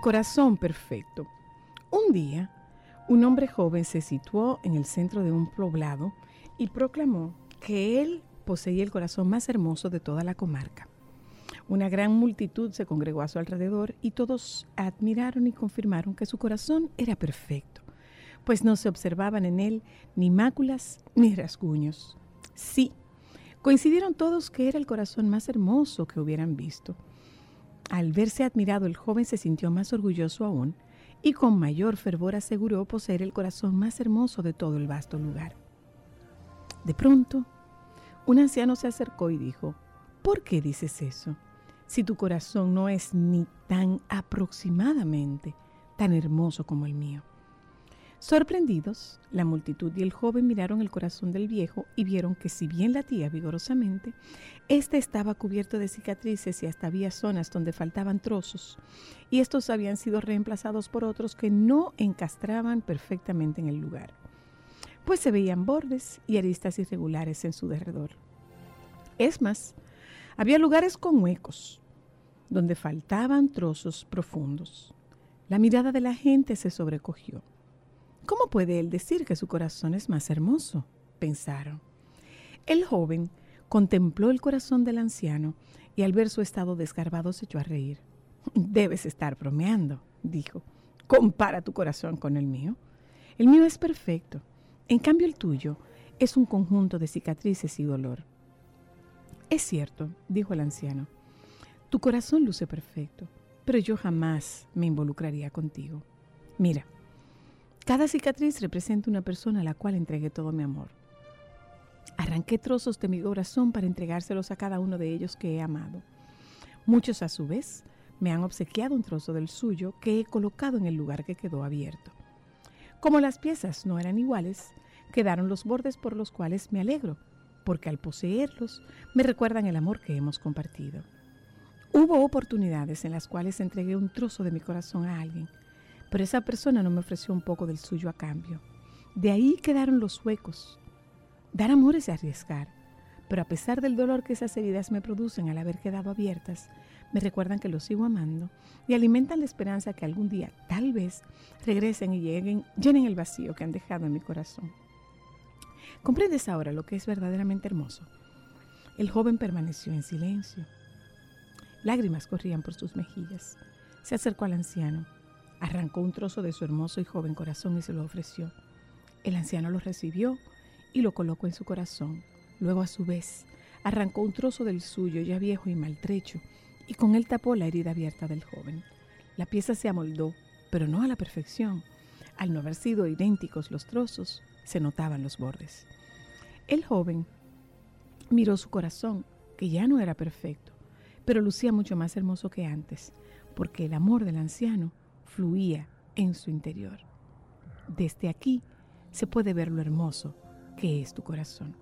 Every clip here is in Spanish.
Corazón perfecto. Un día, un hombre joven se situó en el centro de un poblado y proclamó que él poseía el corazón más hermoso de toda la comarca. Una gran multitud se congregó a su alrededor y todos admiraron y confirmaron que su corazón era perfecto, pues no se observaban en él ni máculas ni rasguños. Sí, coincidieron todos que era el corazón más hermoso que hubieran visto. Al verse admirado, el joven se sintió más orgulloso aún y con mayor fervor aseguró poseer el corazón más hermoso de todo el vasto lugar. De pronto, un anciano se acercó y dijo, ¿por qué dices eso? Si tu corazón no es ni tan aproximadamente tan hermoso como el mío. Sorprendidos, la multitud y el joven miraron el corazón del viejo y vieron que si bien latía vigorosamente, éste estaba cubierto de cicatrices y hasta había zonas donde faltaban trozos, y estos habían sido reemplazados por otros que no encastraban perfectamente en el lugar, pues se veían bordes y aristas irregulares en su derredor. Es más, había lugares con huecos, donde faltaban trozos profundos. La mirada de la gente se sobrecogió. ¿Cómo puede él decir que su corazón es más hermoso? pensaron. El joven contempló el corazón del anciano y al ver su estado desgarbado se echó a reír. Debes estar bromeando, dijo. Compara tu corazón con el mío. El mío es perfecto. En cambio el tuyo es un conjunto de cicatrices y dolor. Es cierto, dijo el anciano. Tu corazón luce perfecto, pero yo jamás me involucraría contigo. Mira, cada cicatriz representa una persona a la cual entregué todo mi amor. Arranqué trozos de mi corazón para entregárselos a cada uno de ellos que he amado. Muchos a su vez me han obsequiado un trozo del suyo que he colocado en el lugar que quedó abierto. Como las piezas no eran iguales, quedaron los bordes por los cuales me alegro, porque al poseerlos me recuerdan el amor que hemos compartido. Hubo oportunidades en las cuales entregué un trozo de mi corazón a alguien, pero esa persona no me ofreció un poco del suyo a cambio. De ahí quedaron los huecos. Dar amor es arriesgar, pero a pesar del dolor que esas heridas me producen al haber quedado abiertas, me recuerdan que los sigo amando y alimentan la esperanza que algún día, tal vez, regresen y lleguen, llenen el vacío que han dejado en mi corazón. ¿Comprendes ahora lo que es verdaderamente hermoso? El joven permaneció en silencio. Lágrimas corrían por sus mejillas. Se acercó al anciano Arrancó un trozo de su hermoso y joven corazón y se lo ofreció. El anciano lo recibió y lo colocó en su corazón. Luego a su vez arrancó un trozo del suyo ya viejo y maltrecho y con él tapó la herida abierta del joven. La pieza se amoldó, pero no a la perfección. Al no haber sido idénticos los trozos, se notaban los bordes. El joven miró su corazón, que ya no era perfecto, pero lucía mucho más hermoso que antes, porque el amor del anciano fluía en su interior. Desde aquí se puede ver lo hermoso que es tu corazón.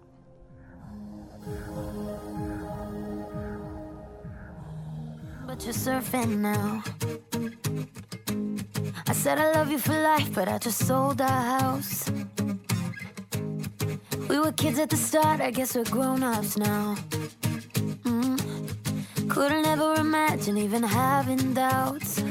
But you're surfing now. I said I love you for life, but I just sold our house. We were kids at the start, I guess we're grown ups now. Mm. Couldn't ever imagine even having doubts.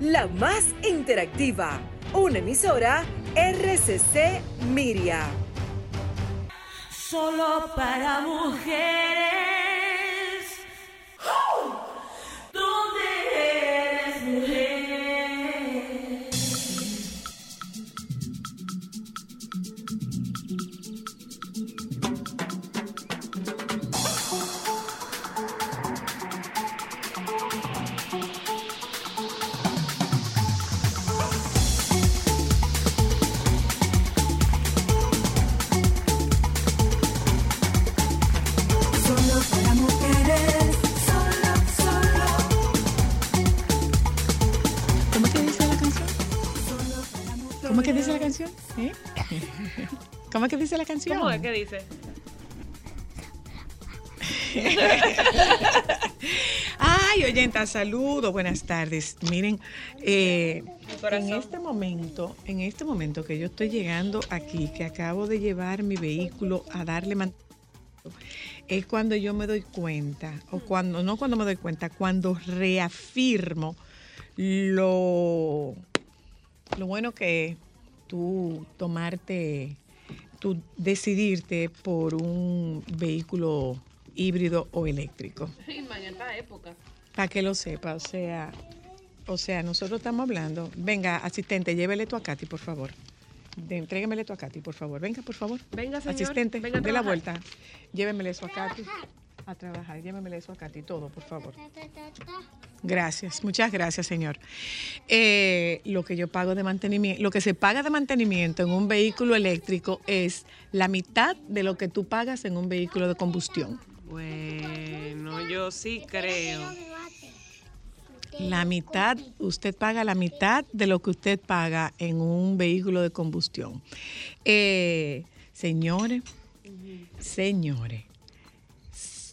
la más interactiva. Una emisora RCC Miria. Solo para mujeres. dice la canción? ¿Cómo es que dice? Ay, oyenta, saludos, buenas tardes. Miren, eh, en este momento, en este momento que yo estoy llegando aquí, que acabo de llevar mi vehículo a darle mantenimiento, es cuando yo me doy cuenta, o mm. cuando, no cuando me doy cuenta, cuando reafirmo lo, lo bueno que es tú tomarte tú decidirte por un vehículo híbrido o eléctrico. Para que lo sepa, o sea, o sea, nosotros estamos hablando. Venga, asistente, llévele tú a Katy, por favor. De, entréguemele tú a Katy, por favor. Venga, por favor. Venga, señor, Asistente, venga la vuelta. Llévemele eso a Katy. A trabajar, llévemele eso a Katy, todo, por favor. Gracias, muchas gracias, señor. Eh, lo que yo pago de mantenimiento, lo que se paga de mantenimiento en un vehículo eléctrico es la mitad de lo que tú pagas en un vehículo de combustión. Bueno, yo sí creo. La mitad, usted paga la mitad de lo que usted paga en un vehículo de combustión. Eh, señores, señores,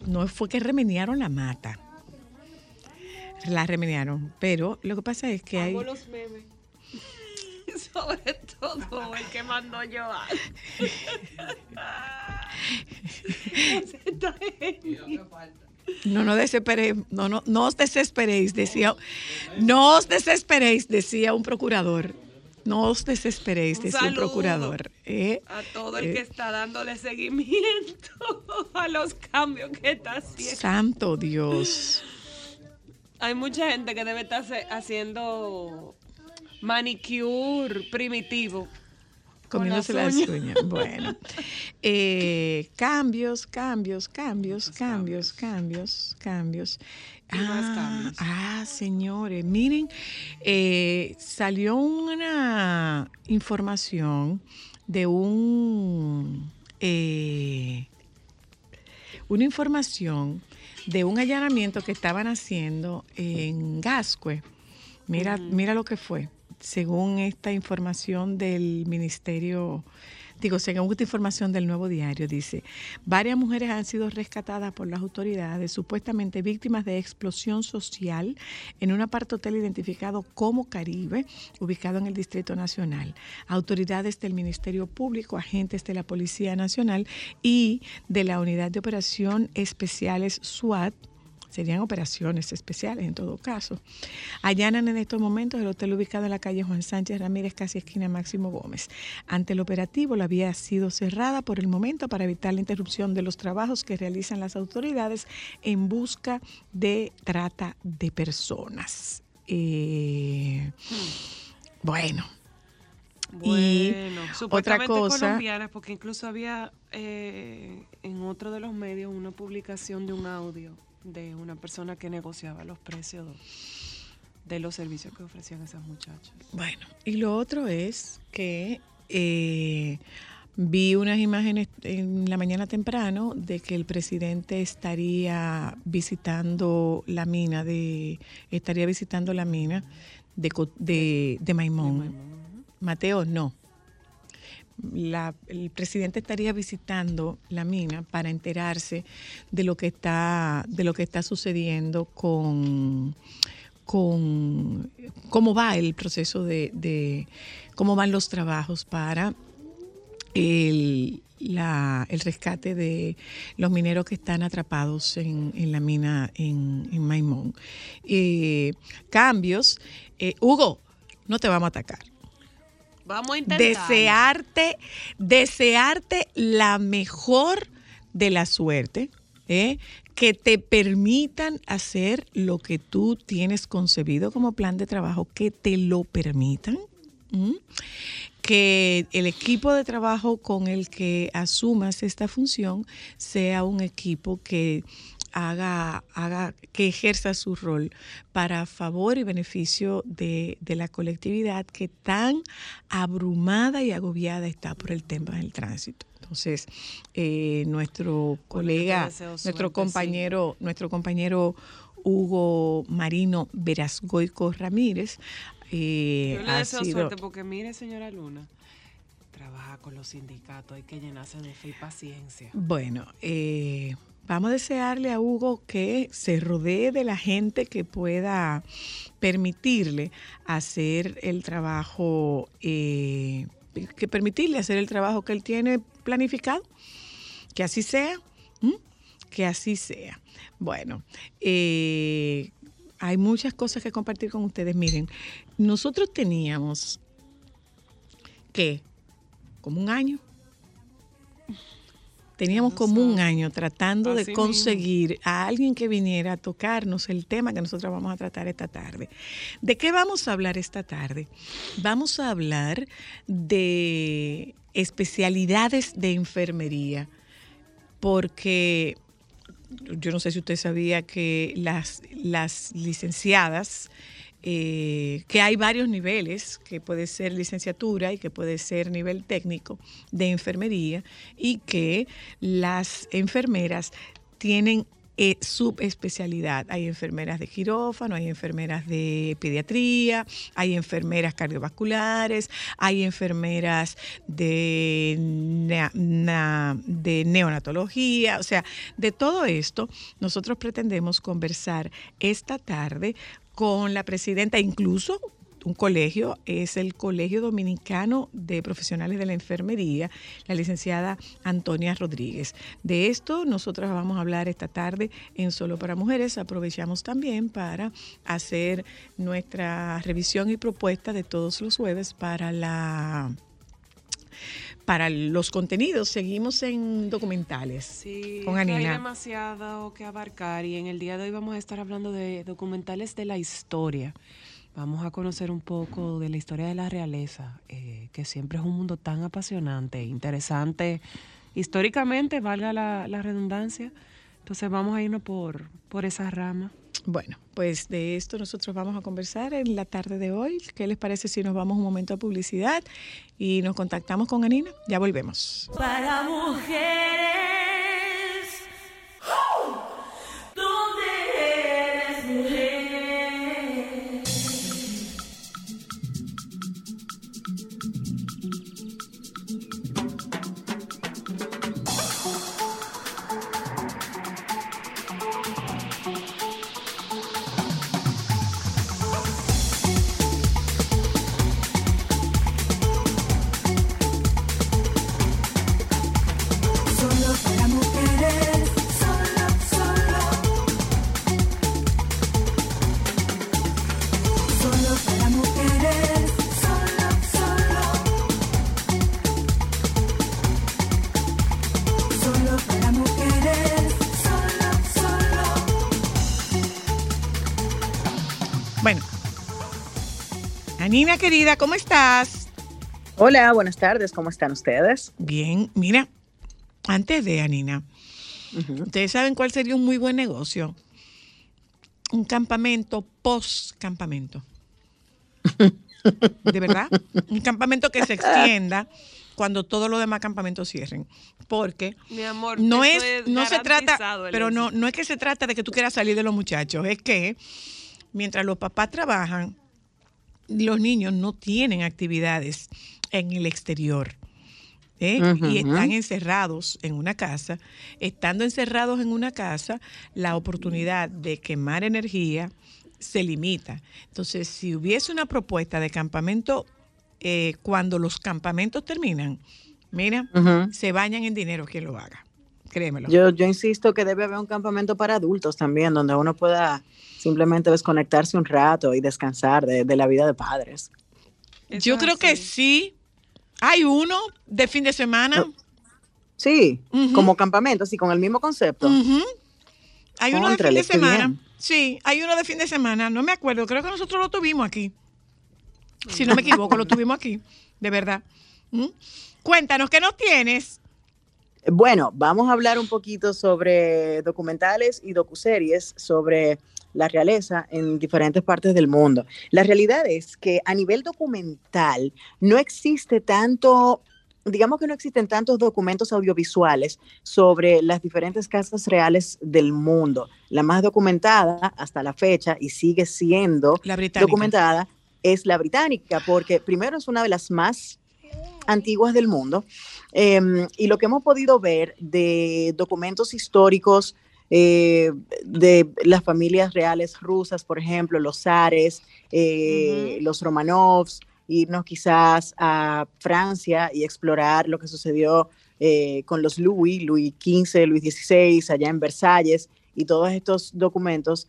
no fue que remediaron la mata. La remediaron, pero lo que pasa es que hay... Los memes. Sobre todo el que mandó Joan. No, no desesperéis, no, no, no os desesperéis, decía, no os desesperéis, decía un procurador. No os desesperéis, decía saludo procurador. ¿eh? A todo el Eh, que está dándole seguimiento a los cambios que está haciendo. Santo Dios. Hay mucha gente que debe estar haciendo manicure primitivo. comiéndose las uñas. Bueno, eh, cambios, cambios, cambios, cambios, cambios, cambios. Y más Ah, cambios. ah, señores, miren, eh, salió una información de un eh, una información de un allanamiento que estaban haciendo en Gascue. Mira, mira lo que fue. Según esta información del Ministerio, digo, según esta información del Nuevo Diario, dice, varias mujeres han sido rescatadas por las autoridades, supuestamente víctimas de explosión social en un apart hotel identificado como Caribe, ubicado en el Distrito Nacional. Autoridades del Ministerio Público, agentes de la Policía Nacional y de la Unidad de Operación Especiales SWAT serían operaciones especiales en todo caso. Allanan en estos momentos el hotel ubicado en la calle Juan Sánchez Ramírez, casi esquina Máximo Gómez. Ante el operativo, la vía ha sido cerrada por el momento para evitar la interrupción de los trabajos que realizan las autoridades en busca de trata de personas. Eh, bueno, Y Bueno, otra supuestamente cosa- colombianas, porque incluso había eh, en otro de los medios una publicación de un audio de una persona que negociaba los precios de los servicios que ofrecían esas muchachas. Bueno, y lo otro es que eh, vi unas imágenes en la mañana temprano de que el presidente estaría visitando la mina de estaría visitando la mina de, Co- de, de Maimón. Mateo, no. La- el presidente estaría visitando la mina para enterarse de lo que está de lo que está sucediendo con con cómo va el proceso de, de- cómo van los trabajos para el, la- el rescate de los mineros que están atrapados en, en la mina en, en Maimón. Eh, cambios. Eh, Hugo, no te vamos a atacar Vamos a intentar. desearte, desearte la mejor de la suerte, ¿eh? que te permitan hacer lo que tú tienes concebido como plan de trabajo, que te lo permitan. que el equipo de trabajo con el que asumas esta función sea un equipo que haga, haga, que ejerza su rol para favor y beneficio de, de la colectividad que tan abrumada y agobiada está por el tema del tránsito. Entonces, eh, nuestro colega, nuestro sí. compañero, nuestro compañero Hugo Marino Verasgoico Ramírez, eh, Yo le deseo sido suerte porque mire, señora Luna, trabaja con los sindicatos, hay que llenarse de fe y paciencia. Bueno, eh, vamos a desearle a Hugo que se rodee de la gente que pueda permitirle hacer el trabajo, eh, que permitirle hacer el trabajo que él tiene planificado. Que así sea, que así sea. Bueno, eh, hay muchas cosas que compartir con ustedes. Miren, nosotros teníamos que como un año. Teníamos No como un año tratando Así de mismo. conseguir a alguien que viniera a tocarnos el tema que nosotros vamos a tratar esta tarde. ¿De qué vamos a hablar esta tarde? Vamos a hablar de especialidades de enfermería, porque yo no sé si usted sabía que las, las licenciadas, eh, que hay varios niveles, que puede ser licenciatura y que puede ser nivel técnico de enfermería, y que las enfermeras tienen eh, subespecialidad. Hay enfermeras de quirófano, hay enfermeras de pediatría, hay enfermeras cardiovasculares, hay enfermeras de, de neonatología, o sea, de todo esto nosotros pretendemos conversar esta tarde con la presidenta, incluso un colegio, es el Colegio Dominicano de Profesionales de la Enfermería, la licenciada Antonia Rodríguez. De esto nosotros vamos a hablar esta tarde en Solo para Mujeres. Aprovechamos también para hacer nuestra revisión y propuesta de todos los jueves para la para los contenidos. Seguimos en documentales. Sí, Con que hay Anina. demasiado que abarcar y en el día de hoy vamos a estar hablando de documentales de la historia. Vamos a conocer un poco de la historia de la realeza, eh, que siempre es un mundo tan apasionante, interesante, históricamente, valga la, la redundancia. Entonces vamos a irnos por, por esa rama. Bueno, pues de esto nosotros vamos a conversar en la tarde de hoy. ¿Qué les parece si nos vamos un momento a publicidad y nos contactamos con Anina? Ya volvemos. Para mujeres. Anina querida, ¿cómo estás? Hola, buenas tardes, ¿cómo están ustedes? Bien, mira, antes de Anina, ustedes saben cuál sería un muy buen negocio. Un campamento post-campamento. De verdad, un campamento que se extienda cuando todos los demás campamentos cierren. Porque Mi amor, no eso es, no se trata, pero no, no es que se trata de que tú quieras salir de los muchachos, es que mientras los papás trabajan, los niños no tienen actividades en el exterior. ¿eh? Y están encerrados en una casa. Estando encerrados en una casa, la oportunidad de quemar energía se limita. Entonces, si hubiese una propuesta de campamento, eh, cuando los campamentos terminan, mira, se bañan en dinero quien lo haga. Créemelo. Yo, yo insisto que debe haber un campamento para adultos también, donde uno pueda simplemente desconectarse un rato y descansar de, de la vida de padres. Eso Yo creo que sí. Hay uno de fin de semana. Sí, como campamento, así con el mismo concepto. Hay uno de fin de semana. bien. Sí, hay uno de fin de semana. No me acuerdo. Creo que nosotros lo tuvimos aquí. Si no me equivoco, lo tuvimos aquí. De verdad. ¿Mm? Cuéntanos, ¿qué nos tienes? Bueno, vamos a hablar un poquito sobre documentales y docuseries sobre la realeza en diferentes partes del mundo. La realidad es que a nivel documental no existe tanto, digamos que no existen tantos documentos audiovisuales sobre las diferentes casas reales del mundo. La más documentada hasta la fecha y sigue siendo La documentada es la británica, porque primero es una de las más antiguas del mundo. Em, y lo que hemos podido ver de documentos históricos eh, de las familias reales rusas, por ejemplo, los zares, eh, los Romanovs, irnos quizás a Francia y explorar lo que sucedió eh, con los Louis, Louis XV, Louis XVI, allá en Versalles, y todos estos documentos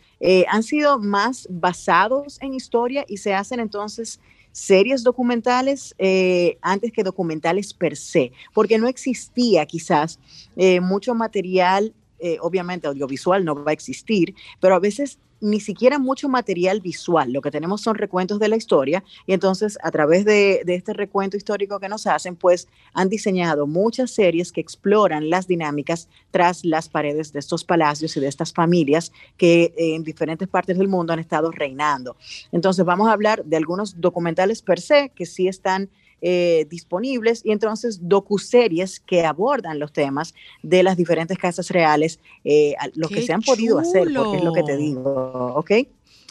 han sido más basados en historia y se hacen entonces series documentales eh, antes que documentales per se, porque no existía quizás eh, mucho material, eh, obviamente audiovisual no va a existir, pero a veces ni siquiera mucho material visual. Lo que tenemos son recuentos de la historia y entonces a través de, de este recuento histórico que nos hacen, pues han diseñado muchas series que exploran las dinámicas tras las paredes de estos palacios y de estas familias que eh, en diferentes partes del mundo han estado reinando. Entonces vamos a hablar de algunos documentales per se que sí están eh, disponibles y entonces docuseries que abordan los temas de las diferentes casas reales, eh, los que ¡Qué se han podido hacer, porque es lo que te digo, ¿ok?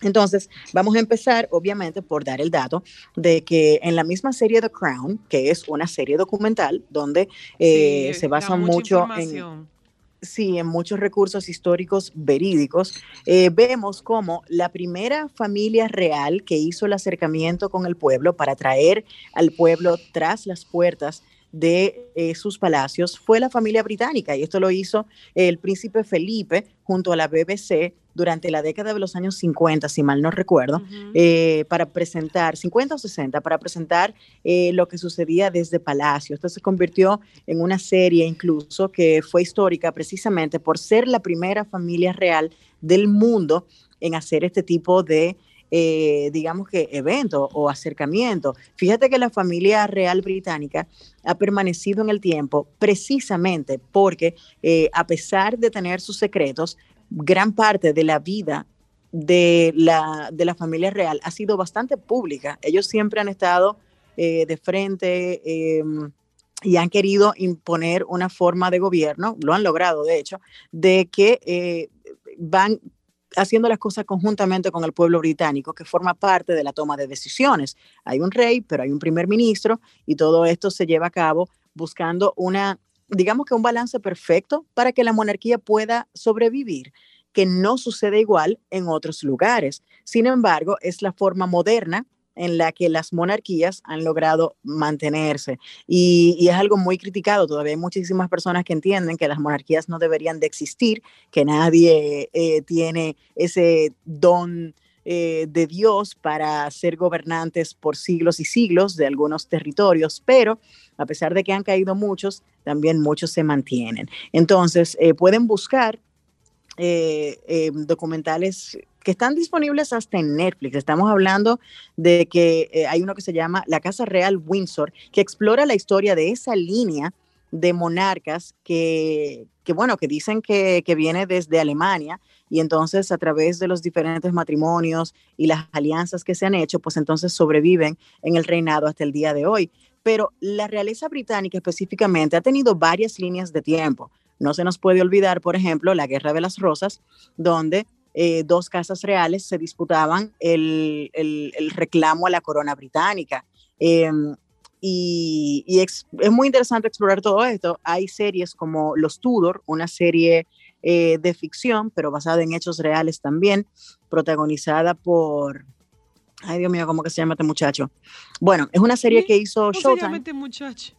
Entonces, vamos a empezar, obviamente, por dar el dato de que en la misma serie The Crown, que es una serie documental donde eh, Sí, se basa mucho en. Sí, en muchos recursos históricos verídicos, eh, vemos como la primera familia real que hizo el acercamiento con el pueblo para traer al pueblo tras las puertas de eh, sus palacios fue la familia británica y esto lo hizo el príncipe Felipe junto a la BBC durante la década de los años 50, si mal no recuerdo, eh, para presentar, 50 o 60, para presentar eh, lo que sucedía desde Palacio. Esto se convirtió en una serie incluso que fue histórica precisamente por ser la primera familia real del mundo en hacer este tipo de, eh, digamos que, evento o acercamiento. Fíjate que la familia real británica ha permanecido en el tiempo precisamente porque eh, a pesar de tener sus secretos, gran parte de la vida de la, de la familia real ha sido bastante pública. Ellos siempre han estado eh, de frente eh, y han querido imponer una forma de gobierno, lo han logrado de hecho, de que eh, van haciendo las cosas conjuntamente con el pueblo británico, que forma parte de la toma de decisiones. Hay un rey, pero hay un primer ministro y todo esto se lleva a cabo buscando una, digamos que un balance perfecto para que la monarquía pueda sobrevivir que no sucede igual en otros lugares. Sin embargo, es la forma moderna en la que las monarquías han logrado mantenerse. Y, es algo muy criticado. Todavía hay muchísimas personas que entienden que las monarquías no deberían de existir, que nadie eh, tiene ese don eh, de Dios para ser gobernantes por siglos y siglos de algunos territorios, pero a pesar de que han caído muchos, también muchos se mantienen. Entonces, eh, pueden buscar eh, documentales que están disponibles hasta en Netflix. Estamos hablando de que hay uno que se llama La Casa Real Windsor, que explora la historia de esa línea de monarcas que, que bueno, que dicen que, que, viene desde Alemania y entonces a través de los diferentes matrimonios y las alianzas que se han hecho, pues entonces sobreviven en el reinado hasta el día de hoy. Pero la realeza británica específicamente ha tenido varias líneas de tiempo. No se nos puede olvidar, por ejemplo, la Guerra de las Rosas, donde eh, dos casas reales se disputaban el, el, reclamo a la corona británica. Eh, y, es muy interesante explorar todo esto. Hay series como Los Tudor, una serie eh, de ficción, pero basada en hechos reales también, protagonizada por... Ay, Dios mío, ¿cómo que se llama este muchacho? Bueno, es una serie ¿Sí? que hizo ¿Cómo Showtime. se llama este muchacho?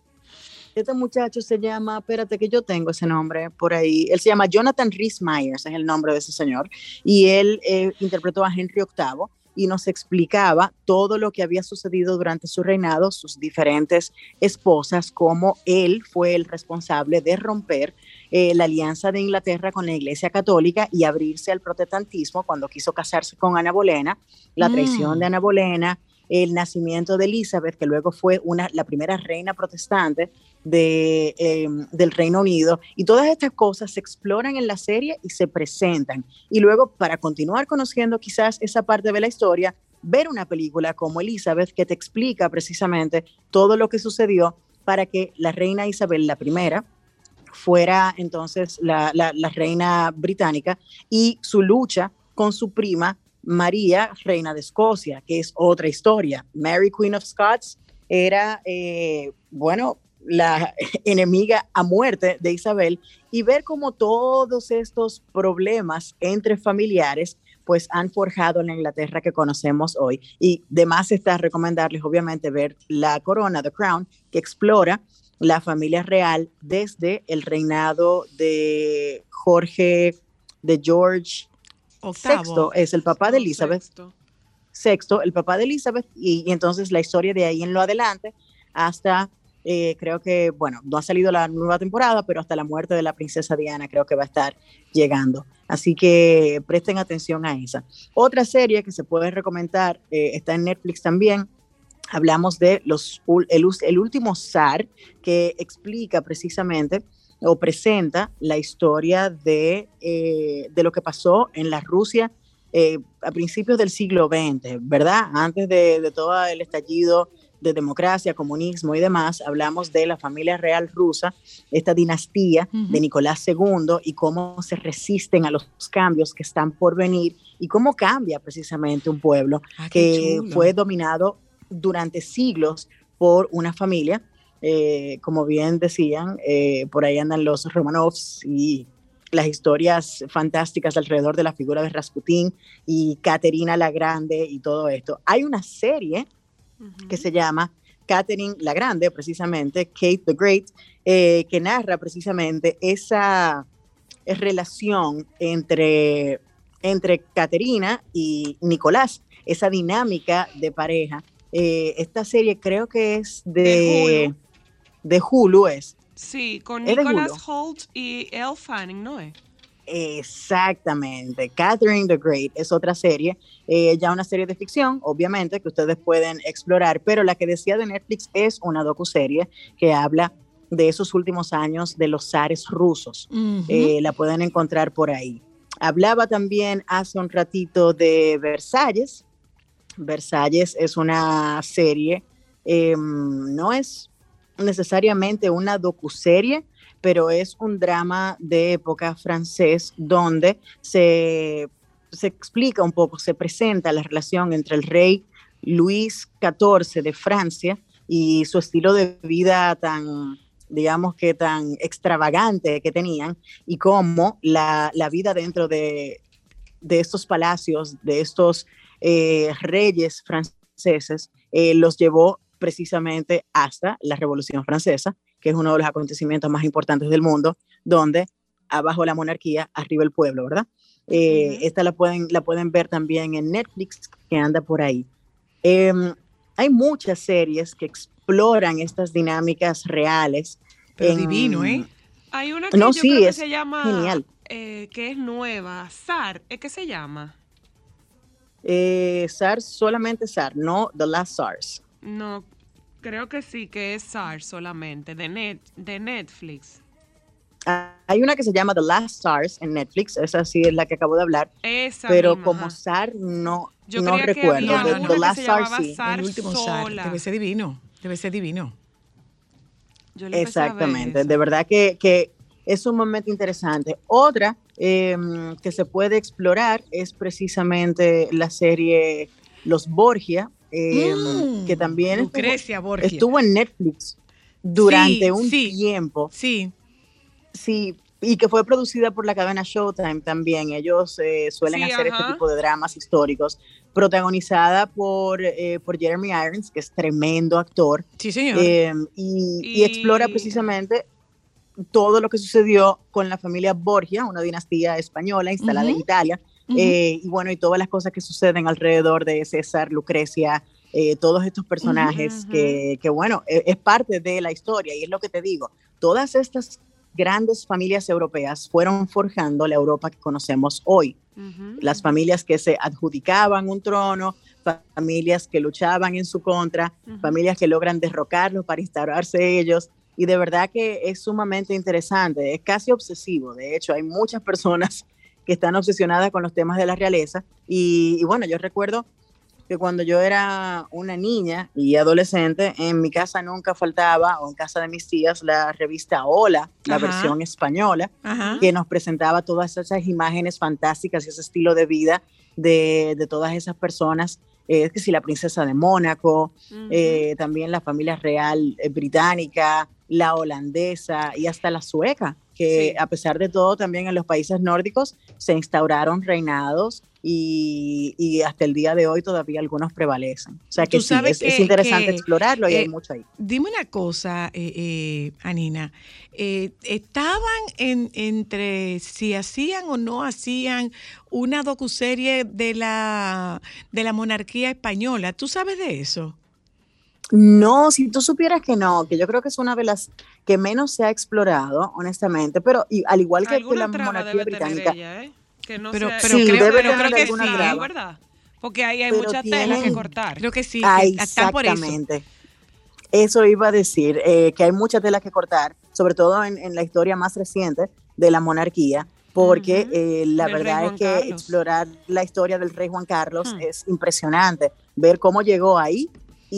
Este muchacho se llama, espérate que yo tengo ese nombre por ahí, él se llama Jonathan Rhys Myers, es el nombre de ese señor, y él eh, interpretó a Henry VIII y nos explicaba todo lo que había sucedido durante su reinado, sus diferentes esposas, cómo él fue el responsable de romper eh, la alianza de Inglaterra con la Iglesia Católica y abrirse al protestantismo cuando quiso casarse con Ana Bolena, la traición mm. de Ana Bolena, el nacimiento de Elizabeth, que luego fue una, la primera reina protestante de, eh, del Reino Unido. Y todas estas cosas se exploran en la serie y se presentan. Y luego, para continuar conociendo quizás esa parte de la historia, ver una película como Elizabeth que te explica precisamente todo lo que sucedió para que la reina Isabel la primera fuera entonces la, reina británica y su lucha con su prima María, reina de Escocia, que es otra historia. Mary, Queen of Scots, era, eh, bueno, la enemiga a muerte de Isabel y ver cómo todos estos problemas entre familiares pues han forjado la Inglaterra que conocemos hoy. Y de más está recomendarles, obviamente, ver La Corona, The Crown, que explora la familia real desde el reinado de Jorge, de George. VI, es el papá de Elizabeth, Sexto. sexto, el papá de Elizabeth, y, y entonces la historia de ahí en lo adelante hasta, eh, creo que, bueno, no ha salido la nueva temporada, pero hasta la muerte de la princesa Diana creo que va a estar llegando. Así que presten atención a esa. Otra serie que se puede recomendar, eh, está en Netflix también. Hablamos de los, el, el último zar, que explica precisamente o presenta la historia de, eh, de lo que pasó en la Rusia eh, a principios del siglo XX, ¿verdad? Antes de, de todo el estallido de democracia, comunismo y demás, hablamos de la familia real rusa, esta dinastía de Nicolás II y cómo se resisten a los cambios que están por venir y cómo cambia precisamente un pueblo Ah, que chulo. fue dominado durante siglos por una familia. eh, como bien decían, eh, por ahí andan los Romanovs y las historias fantásticas alrededor de la figura de Rasputín y Caterina la Grande y todo esto. Hay una serie Que se llama Catherine la Grande, precisamente, Kate the Great, eh, que narra precisamente esa eh, relación entre, entre Caterina y Nicolás, esa dinámica de pareja. Eh, esta serie creo que es de, De Hulu. de Hulu, es. Sí, con Es Hulu. Holt y Elle Fanning, ¿no es? Exactamente. Catherine the Great es otra serie, eh, ya una serie de ficción, obviamente, que ustedes pueden explorar, pero la que decía de Netflix es una docuserie que habla de esos últimos años de los zares rusos. Eh, la pueden encontrar por ahí. Hablaba también hace un ratito de Versalles. Versalles es una serie, eh, no es necesariamente una docuserie, pero es un drama de época francés donde se, se explica un poco, se presenta la relación entre el rey Luis XIV de Francia y su estilo de vida tan, digamos que tan extravagante que tenían y cómo la, la vida dentro de, de estos palacios, de estos eh, reyes franceses, eh, los llevó precisamente hasta la Revolución Francesa, que es uno de los acontecimientos más importantes del mundo, donde abajo la monarquía, arriba el pueblo, ¿verdad? Eh. Esta la pueden, la pueden ver también en Netflix, que anda por ahí. Em, hay muchas series que exploran estas dinámicas reales. Pero en- divino, ¿eh? Hay una que No, yo sí, creo que es se llama, genial. eh, que es nueva, SAR, ¿es que se llama? Eh, SARS, solamente SARS, no The Last SARS. No, creo que sí, que es SAR solamente, de, net, de Netflix. Ah, Hay una que se llama The Last SARS en Netflix, esa sí es la que acabo de hablar, Esa pero misma, como ajá. SAR no, Yo no creía que recuerdo. había The- Last SARS sí. SAR el último sola. Debe ser divino. Debe ser divino. Yo le Exactamente, de verdad que, que es sumamente interesante. Otra eh, que se puede explorar es precisamente la serie Los Borgia, eh, Mm, que también estuvo, estuvo en Netflix durante Sí, un sí. tiempo. Sí. Sí, y que fue producida por la cadena Showtime también. Ellos eh, suelen Sí, hacer ajá. este tipo de dramas históricos, protagonizada por, eh, por Jeremy Irons, que es tremendo actor, Sí, señor. eh, y, y explora Y- precisamente todo lo que sucedió con la familia Borgia, una dinastía española instalada en Ujú. Ujú. eh, y bueno, y todas las cosas que suceden alrededor de César, Lucrecia, eh, todos estos personajes Ujú. que, que, bueno, e- es, parte de la historia y es lo que te digo, todas estas grandes familias europeas fueron forjando la Europa que conocemos hoy. Ujú, Las ujú. familias que se adjudicaban un trono, fa- familias que luchaban en su contra, familias que logran derrocarlos para instaurarse ellos. Y de verdad que es sumamente interesante, es casi obsesivo. De hecho, hay muchas personas que están obsesionadas con los temas de la realeza. Y, y bueno, yo recuerdo que cuando yo era una niña y adolescente, en mi casa nunca faltaba, o en casa de mis tías, la revista Hola, la Ajá. versión española, Ajá. que nos presentaba todas esas imágenes fantásticas y ese estilo de vida de, de todas esas personas. eh, Es que si la princesa de Mónaco, eh, también la familia real eh, británica, la holandesa y hasta la sueca, que Sí. a pesar de todo también en los países nórdicos se instauraron reinados y, y hasta el día de hoy todavía algunos prevalecen. O sea que sí, es, interesante que, explorarlo y eh, hay mucho ahí. Dime una cosa, eh, eh, Anina. eh, ¿Estaban en- entre si hacían o no hacían una docuserie de la, de la monarquía española? ¿Tú sabes de eso? No, si tú supieras que no, que yo creo que es una de las que menos se ha explorado, honestamente, pero y, al igual que, la monarquía británica, ella, ¿eh? Que no Pero- sea- pero Sí, creo, debe pero tener creo que sí. trama. ¿verdad? Porque ahí hay Pero mucha tela tienen- que cortar. Creo que sí. Ah, que están por eso. exactamente. Eso iba a decir, eh, que hay mucha tela que cortar, sobre todo en, en la historia más reciente de la monarquía, porque eh, la verdad es que Carlos. explorar la historia del rey Juan Carlos Hmm. es impresionante, ver cómo llegó ahí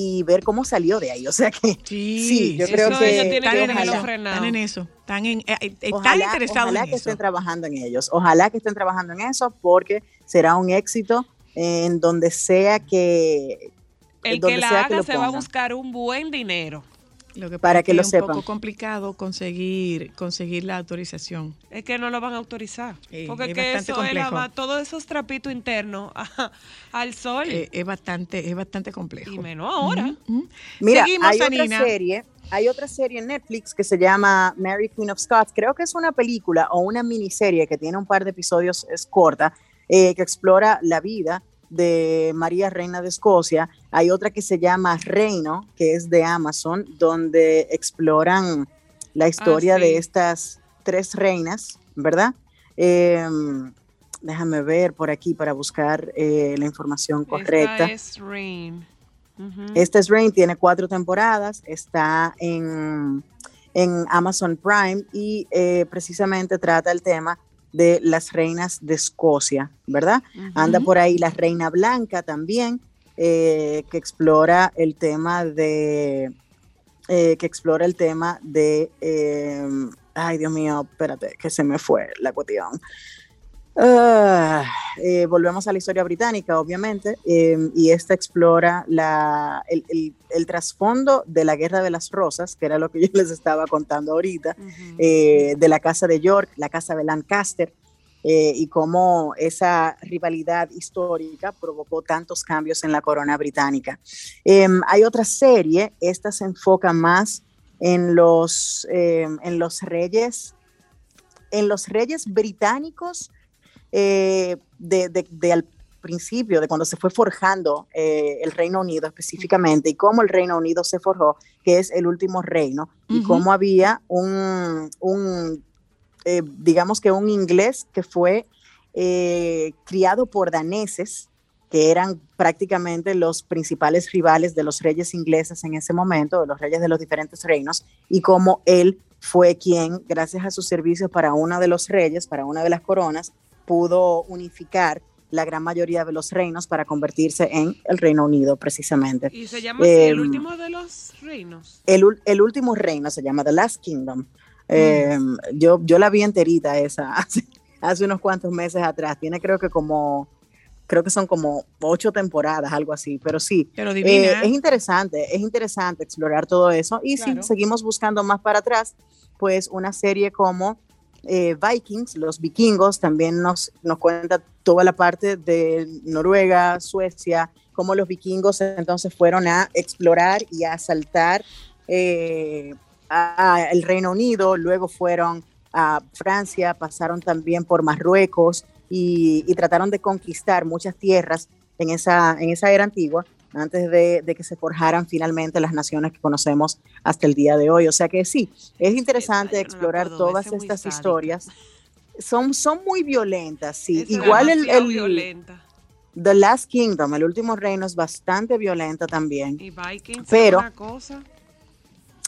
y ver cómo salió de ahí. O sea que Sí, Sí, yo creo sí. que- están, que ojalá- están en eso. Están, en, eh, eh, están ojalá, interesados ojalá en que eso. estén trabajando en ellos. Ojalá que estén trabajando en eso porque será un éxito en donde sea que El donde que la sea haga lo se va a buscar un buen dinero. Lo que para pasa que es lo es un sepan. poco complicado conseguir conseguir la autorización. Es que no lo van a autorizar. Eh, porque es que bastante eso es todos esos trapitos internos a- al sol. Eh, es bastante es bastante complejo. y menos ahora. Ujú, ujú. Mira, Seguimos, hay Anina. otra serie, hay otra serie en Netflix que se llama Mary Queen of Scots. Creo que es una película o una miniserie que tiene un par de episodios, es corta, eh, que explora la vida de María Reina de Escocia. Hay otra que se llama Reino, que es de Amazon, donde exploran la historia sí. de estas tres reinas, ¿verdad? Em, déjame ver por aquí para buscar eh, la información correcta. Esta es Rain. Este es Rain, tiene cuatro temporadas, está en, en Amazon Prime y eh, precisamente trata el tema de las reinas de Escocia, ¿verdad? Anda por ahí la reina blanca también, eh, que explora el tema de, eh, que explora el tema de, eh, ay Dios mío, espérate, que se me fue la cuestión. Eh, volvemos a la historia británica, obviamente, eh, y esta explora la, el, el- el trasfondo de la Guerra de las Rosas, que era lo que yo les estaba contando ahorita, eh, de la casa de York, la casa de Lancaster, eh, y cómo esa rivalidad histórica provocó tantos cambios en la corona británica. Em, hay otra serie, esta se enfoca más en los, em, en los reyes, en los reyes británicos eh, de, de- de al principio, de cuando se fue forjando eh, el Reino Unido específicamente, y cómo el Reino Unido se forjó, que es el último reino, y cómo había un, un, eh, digamos que un inglés que fue eh, criado por daneses, que eran prácticamente los principales rivales de los reyes ingleses en ese momento, de los reyes de los diferentes reinos, y cómo él fue quien, gracias a sus servicios para uno de los reyes, para una de las coronas, pudo unificar la gran mayoría de los reinos para convertirse en el Reino Unido, precisamente. Y se llama el Em, último de los reinos. El, el último reino se llama The Last Kingdom. Eh, yo, yo la vi enterita esa hace, hace unos cuantos meses atrás. Tiene creo que como, creo que son como ocho temporadas, algo así, pero sí. Pero eh, es interesante, es interesante explorar todo eso. Y Claro. si seguimos buscando más para atrás, pues una serie como eh, Vikings, los vikingos, también nos, nos cuenta toda la parte de Noruega, Suecia, cómo los vikingos entonces fueron a explorar y a asaltar eh, a- a el Reino Unido, luego fueron a Francia, pasaron también por Marruecos y, y trataron de conquistar muchas tierras en esa, en esa era antigua antes de, de que se forjaran finalmente las naciones que conocemos hasta el día de hoy. O sea que sí, es interesante Esa explorar todas estas historias. Son, son muy violentas, sí. Es Igual el, el- violenta. The Last Kingdom, el último reino, es bastante violenta también. Y Vikings Pero- una cosa.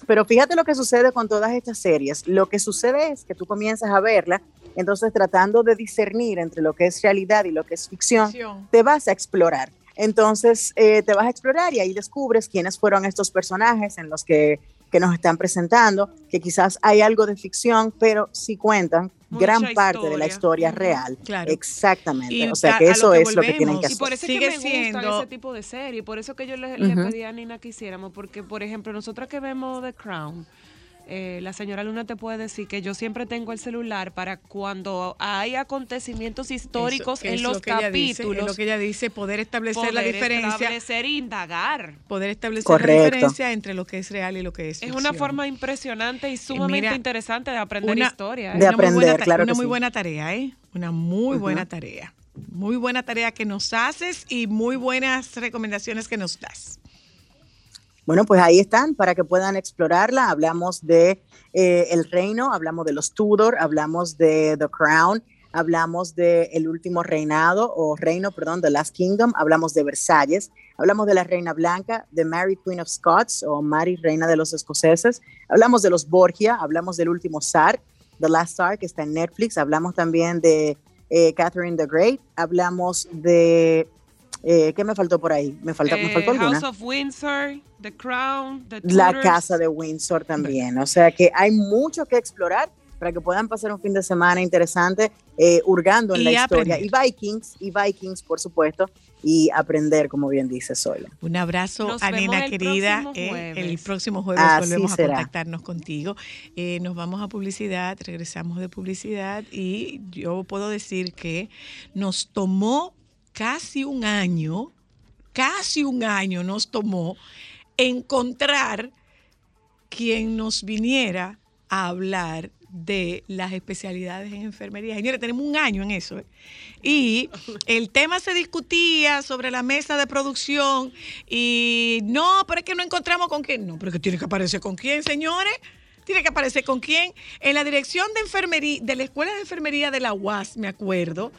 Pero fíjate lo que sucede con todas estas series. Lo que sucede es que tú comienzas a verla, entonces tratando de discernir entre lo que es realidad y lo que es ficción, te vas a explorar. Entonces eh, te vas a explorar y ahí descubres quiénes fueron estos personajes en los que, que nos están presentando, que quizás hay algo de ficción, pero sí cuentan Mucha gran parte de la historia. real. Claro. Exactamente. Y o sea que eso que es lo que tienen que volvemos. Y hacer. por eso Sigue es que me gustan siendo- ese tipo de series. Por eso que yo le, le Ujú. pedí a Nina que hiciéramos. Porque, por ejemplo, nosotras que vemos The Crown, eh, la señora Luna te puede decir que yo siempre tengo el celular para cuando hay acontecimientos históricos Eso, en los lo dice, capítulos. es lo que ella dice, poder establecer la poder diferencia. establecer e indagar. Poder establecer Correcto. la diferencia entre lo que es real y lo que es Es una forma impresionante y sumamente mira, interesante de aprender una- historia. ¿eh? De Una muy buena aprender, claro Una que muy sí. buena tarea, ¿eh? Una muy buena tarea. Muy buena tarea que nos haces y muy buenas recomendaciones que nos das. Bueno, pues ahí están para que puedan explorarla. Hablamos de eh, El Reino, hablamos de los Tudor, hablamos de The Crown, hablamos de El Último Reinado o Reino, perdón, The Last Kingdom, hablamos de Versalles, hablamos de la Reina Blanca, de Mary Queen of Scots o Mary Reina de los Escoceses, hablamos de los Borgia, hablamos del Último Zar, The Last Tsar, que está en Netflix, hablamos también de eh, Catherine the Great, hablamos de... eh, ¿Qué me faltó por ahí? ¿Me, falta, ¿me Eh, faltó alguna? House of Windsor, The Crown, The la Tudors. casa de Windsor también. O sea que hay mucho que explorar para que puedan pasar un fin de semana interesante eh, hurgando en Y la historia. aprender. Y Vikings, y Vikings, por supuesto, y aprender, como bien dice Zoila. Un abrazo Nos a Nena el querida. próximo eh, jueves. el próximo jueves Así volvemos a será. contactarnos contigo. Eh, nos vamos a publicidad, regresamos de publicidad y yo puedo decir que nos tomó casi un año, casi un año nos tomó encontrar quien nos viniera a hablar de las especialidades en enfermería. Señores, tenemos un año en eso. ¿eh? Y el tema se discutía sobre la mesa de producción y no, pero es que no encontramos con quién. No, pero es que tiene que aparecer con quién, señores. Tiene que aparecer con quién. En la dirección de enfermería, de la Escuela de Enfermería de la UAS, me acuerdo,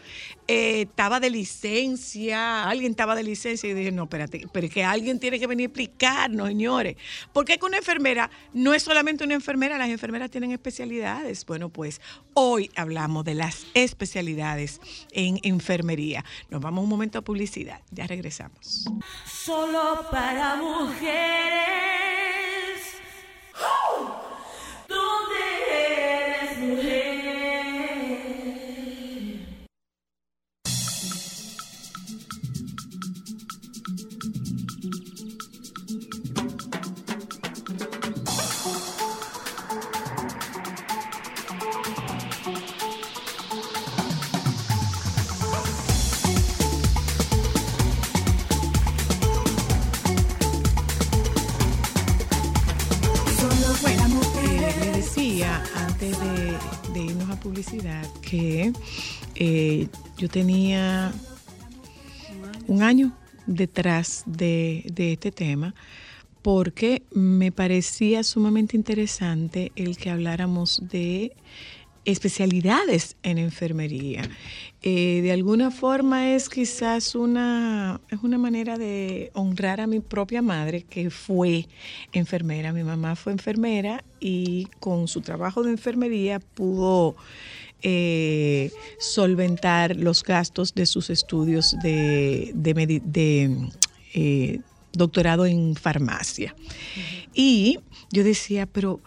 eh, estaba de licencia, alguien estaba de licencia y dije, no, espérate, pero es que alguien tiene que venir a explicarnos, señores. Porque es que una enfermera no es solamente una enfermera, las enfermeras tienen especialidades. Bueno, pues hoy hablamos de las especialidades en enfermería. Nos vamos un momento a publicidad, ya regresamos. Solo para mujeres. ¿Dónde eres mujer? Eh, yo tenía un año detrás de, este tema porque me parecía sumamente interesante el que habláramos de especialidades en enfermería. Eh, de alguna forma es quizás una, es una manera de honrar a mi propia madre que fue enfermera. Mi mamá fue enfermera y con su trabajo de enfermería pudo eh, solventar los gastos de sus estudios de, de, medi- de, eh, doctorado en farmacia. Y yo decía, pero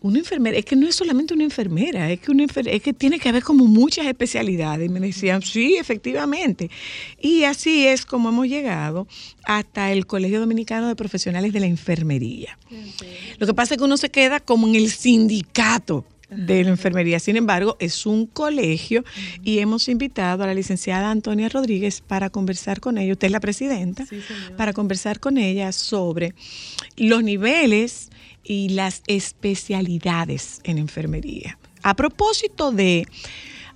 una enfermera, es que no es solamente una enfermera, es que, una enfer- es que tiene que haber como muchas especialidades. Y me decían, sí, efectivamente. Y así es como hemos llegado hasta el Colegio Dominicano de Profesionales de la Enfermería. Lo que pasa es que uno se queda como en el sindicato de la enfermería. Sin embargo, es un colegio y hemos invitado a la licenciada Antonia Rodríguez para conversar con ella, usted es la presidenta, para conversar con ella sobre los niveles y las especialidades en enfermería. A propósito de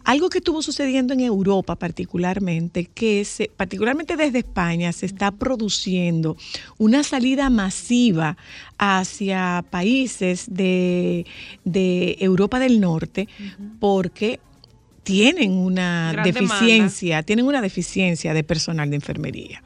algo que estuvo sucediendo en Europa particularmente, que se, particularmente desde España se está produciendo una salida masiva hacia países de, de Europa del Norte porque tienen una Gran deficiencia, tienen una deficiencia de personal de enfermería.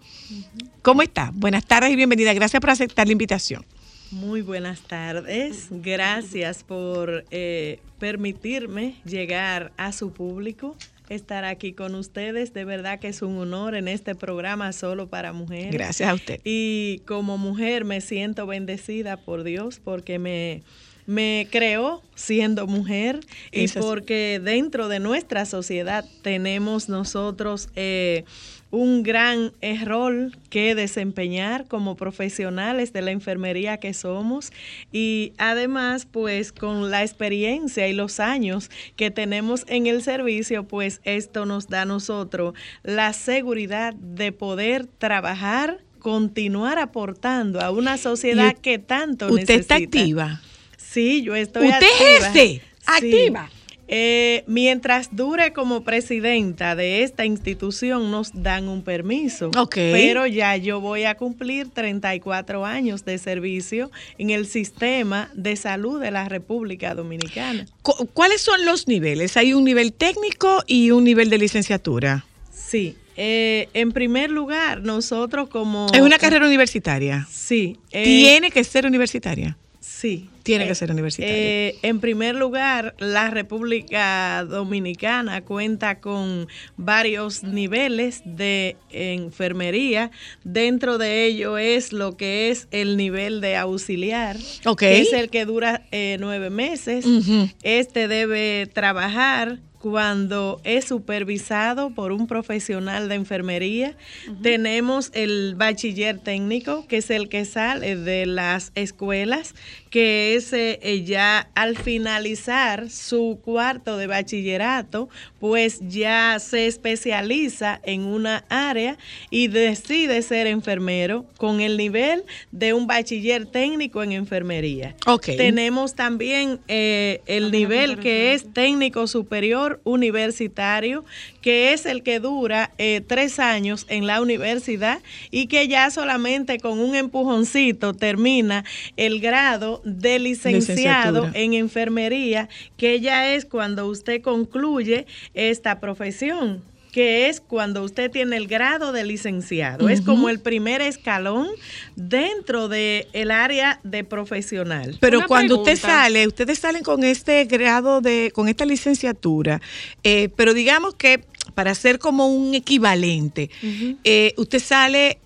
¿Cómo está? Buenas tardes y bienvenida. Gracias por aceptar la invitación. Muy buenas tardes. Gracias por eh, permitirme llegar a su público, estar aquí con ustedes. De verdad que es un honor en este programa solo para mujeres. Gracias a usted. Y como mujer me siento bendecida por Dios porque me me creó siendo mujer y porque dentro de nuestra sociedad tenemos nosotros eh, un gran rol que desempeñar como profesionales de la enfermería que somos y además pues con la experiencia y los años que tenemos en el servicio pues esto nos da a nosotros la seguridad de poder trabajar continuar aportando a una sociedad Y que tanto Usted está necesita. activa. Sí, yo estoy Usted activa. ejerce. Sí. Activa. Eh, mientras dure como presidenta de esta institución nos dan un permiso. Ok. Pero ya yo voy a cumplir 34 años de servicio en el sistema de salud de la República Dominicana. Cu- ¿Cuáles son los niveles? Hay un nivel técnico y un nivel de licenciatura. Sí. eh, en primer lugar, nosotros como... Es una carrera universitaria. Sí. eh, Tiene que ser universitaria. Sí. Tiene que Eh, ser universitaria. eh, en primer lugar, la República Dominicana cuenta con varios niveles de enfermería. Dentro de ello es lo que es el nivel de auxiliar, Ok. que es el que dura eh, nueve meses. Este debe trabajar cuando es supervisado por un profesional de enfermería. Tenemos el bachiller técnico, que es el que sale de las escuelas, que es eh, eh, ya al finalizar su cuarto de bachillerato, pues ya se especializa en una área y decide ser enfermero con el nivel de un bachiller técnico en enfermería. Ok. Tenemos también eh, el nivel que es técnico superior universitario, que es el que dura eh, tres años en la universidad y que ya solamente con un empujoncito termina el grado de licenciado en enfermería, que ya es cuando usted concluye esta profesión que es cuando usted tiene el grado de licenciado. Es como el primer escalón dentro del el área de profesional. Pero Una cuando usted sale, ustedes salen con este grado de, con esta licenciatura, eh, pero digamos que para ser como un equivalente, eh, usted sale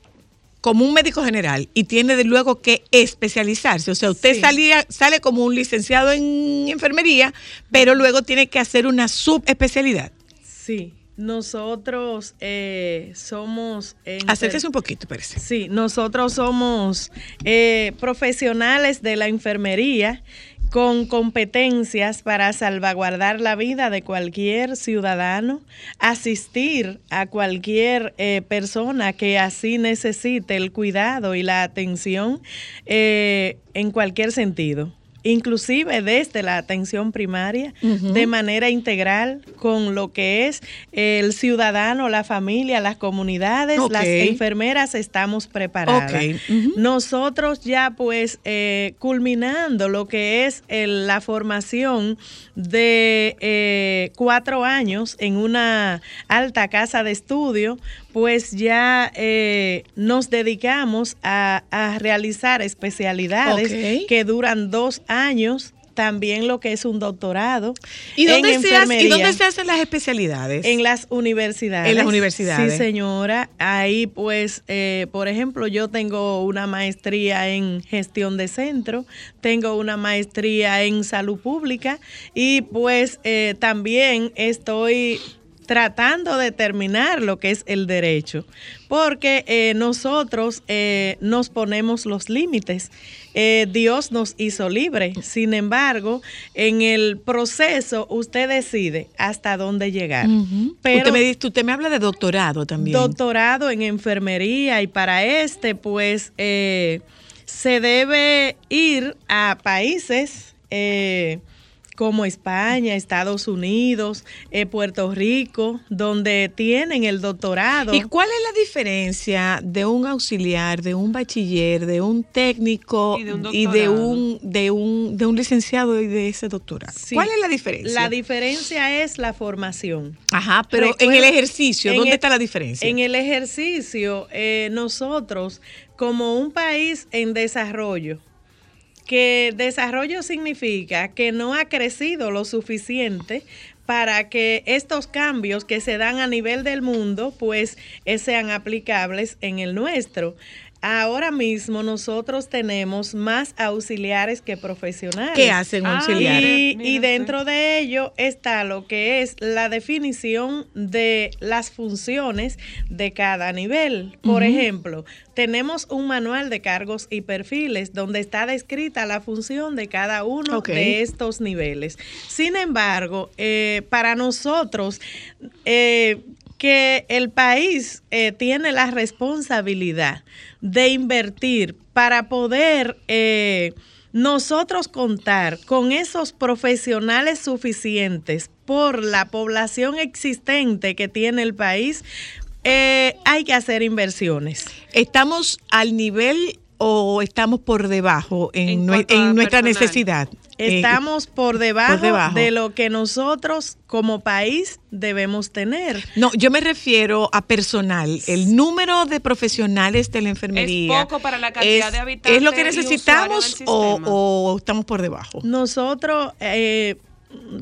como un médico general y tiene de luego que especializarse. O sea, usted Sí. salía, sale como un licenciado en enfermería, pero luego tiene que hacer una subespecialidad. Sí, nosotros eh, somos... enfer- Acérquese un poquito, parece. Sí, nosotros somos eh, profesionales de la enfermería con competencias para salvaguardar la vida de cualquier ciudadano, asistir a cualquier eh, persona que así necesite el cuidado y la atención eh, en cualquier sentido. Inclusive desde la atención primaria, de manera integral con lo que es el ciudadano, la familia, las comunidades, las enfermeras estamos preparadas. Nosotros ya pues eh, culminando lo que es el- la formación de eh, cuatro años en una alta casa de estudio, pues ya eh, nos dedicamos a, a realizar especialidades que duran dos años. También lo que es un doctorado. ¿Y dónde, en se hace- ¿Y dónde se hacen las especialidades? En las universidades. En las universidades. Sí, señora. Ahí, pues, eh, por ejemplo, yo tengo una maestría en gestión de centro, tengo una maestría en salud pública y, pues, eh, también estoy tratando de terminar lo que es el derecho, porque eh, nosotros eh, nos ponemos los límites. Eh, Dios nos hizo libre. Sin embargo, en el proceso usted decide hasta dónde llegar. Pero usted, me, dice- usted me habla de doctorado también. doctorado en enfermería y para este, pues, eh, se debe ir a países eh, como España, Estados Unidos, eh, Puerto Rico, donde tienen el doctorado. ¿Y cuál es la diferencia de un auxiliar, de un bachiller, de un técnico Y de un y de un, de un, de un licenciado y de ese doctorado? Sí. ¿Cuál es la diferencia? La diferencia es la formación. Ajá, pero en el ejercicio, en ¿dónde el- está la diferencia? En el ejercicio, eh, nosotros, como un país en desarrollo, que desarrollo significa que no ha crecido lo suficiente para que estos cambios que se dan a nivel del mundo, pues eh, sean aplicables en el nuestro. Ahora mismo nosotros tenemos más auxiliares que profesionales. ¿Qué hacen Ah, auxiliares? Y, dentro de ello está lo que es la definición de las funciones de cada nivel. Por ejemplo, tenemos un manual de cargos y perfiles donde está descrita la función de cada uno de estos niveles. Sin embargo, eh, para nosotros, eh, que el país eh, tiene la responsabilidad de invertir para poder eh, nosotros contar con esos profesionales suficientes por la población existente que tiene el país, eh, hay que hacer inversiones. ¿Estamos al nivel o estamos por debajo en, En en nuestra personal. necesidad? Eh, Estamos por debajo, por debajo. de lo que nosotros como país debemos tener. no, yo me refiero a personal. El número de profesionales de la enfermería. Es poco para la cantidad es- de habitantes ¿Es lo que necesitamos o, o estamos por debajo? Nosotros, eh,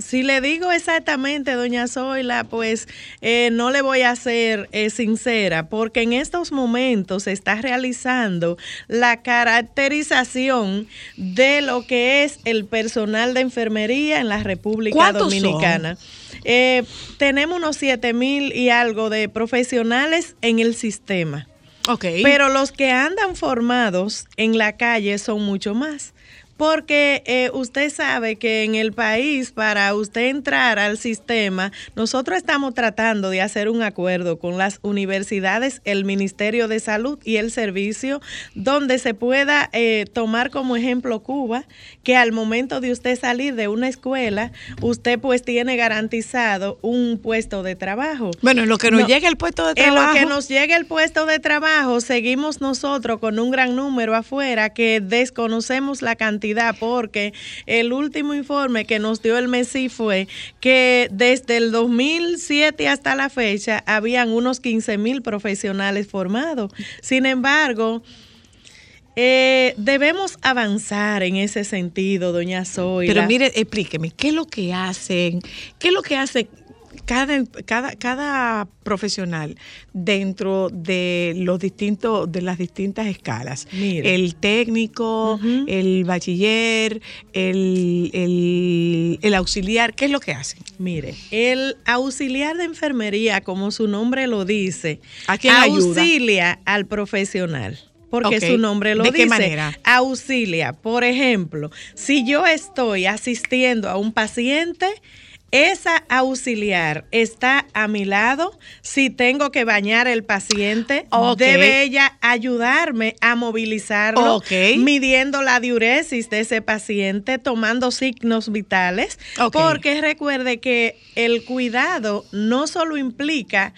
si le digo exactamente, doña Zoila, pues eh, no le voy a ser eh, sincera, porque en estos momentos se está realizando la caracterización de lo que es el personal de enfermería en la República. Dominicana. Eh, tenemos unos 7 mil y algo de profesionales en el sistema. Ok. Pero los que andan formados en la calle son mucho más. Porque eh, usted sabe que en el país, para usted entrar al sistema, nosotros estamos tratando de hacer un acuerdo con las universidades, el Ministerio de Salud y el servicio, donde se pueda eh, tomar como ejemplo Cuba, que al momento de usted salir de una escuela, usted pues tiene garantizado un puesto de trabajo. bueno, en lo que nos No, llega el puesto de En trabajo. lo que nos llegue el puesto de trabajo, seguimos nosotros con un gran número afuera que desconocemos la cantidad porque el último informe que nos dio el MESI fue que desde el 2007 hasta la fecha habían unos 15 mil profesionales formados. Sin embargo, eh, debemos avanzar en ese sentido, doña Zoila. Pero mire, explíqueme, ¿qué es lo que hacen? ¿Qué es lo que hace cada, cada, cada profesional dentro de los distintos, de las distintas escalas? El técnico, el bachiller, el, el, el auxiliar, ¿qué es lo que hacen? Mire, el auxiliar de enfermería, como su nombre lo dice, ¿A quién ayuda? auxilia al profesional. Porque su nombre lo ¿De dice. qué manera? Auxilia. Por ejemplo, si yo estoy asistiendo a un paciente, esa auxiliar está a mi lado. Si tengo que bañar el paciente, debe ella ayudarme a movilizarlo, midiendo la diuresis de ese paciente, tomando signos vitales. Porque recuerde que el cuidado no solo implica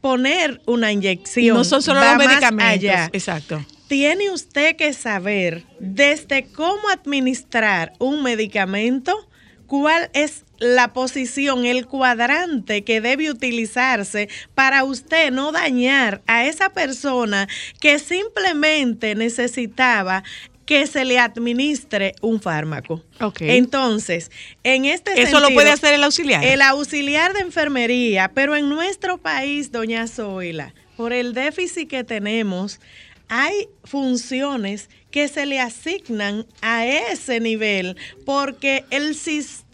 poner una inyección. No son solo los medicamentos. allá. Exacto. Tiene usted que saber desde cómo administrar un medicamento, cuál es la posición, el cuadrante que debe utilizarse para usted no dañar a esa persona que simplemente necesitaba que se le administre un fármaco. Ok. Entonces, en este Eso lo puede hacer el auxiliar. el auxiliar de enfermería, pero en nuestro país, doña Zoila, por el déficit que tenemos, hay funciones que se le asignan a ese nivel porque el sistema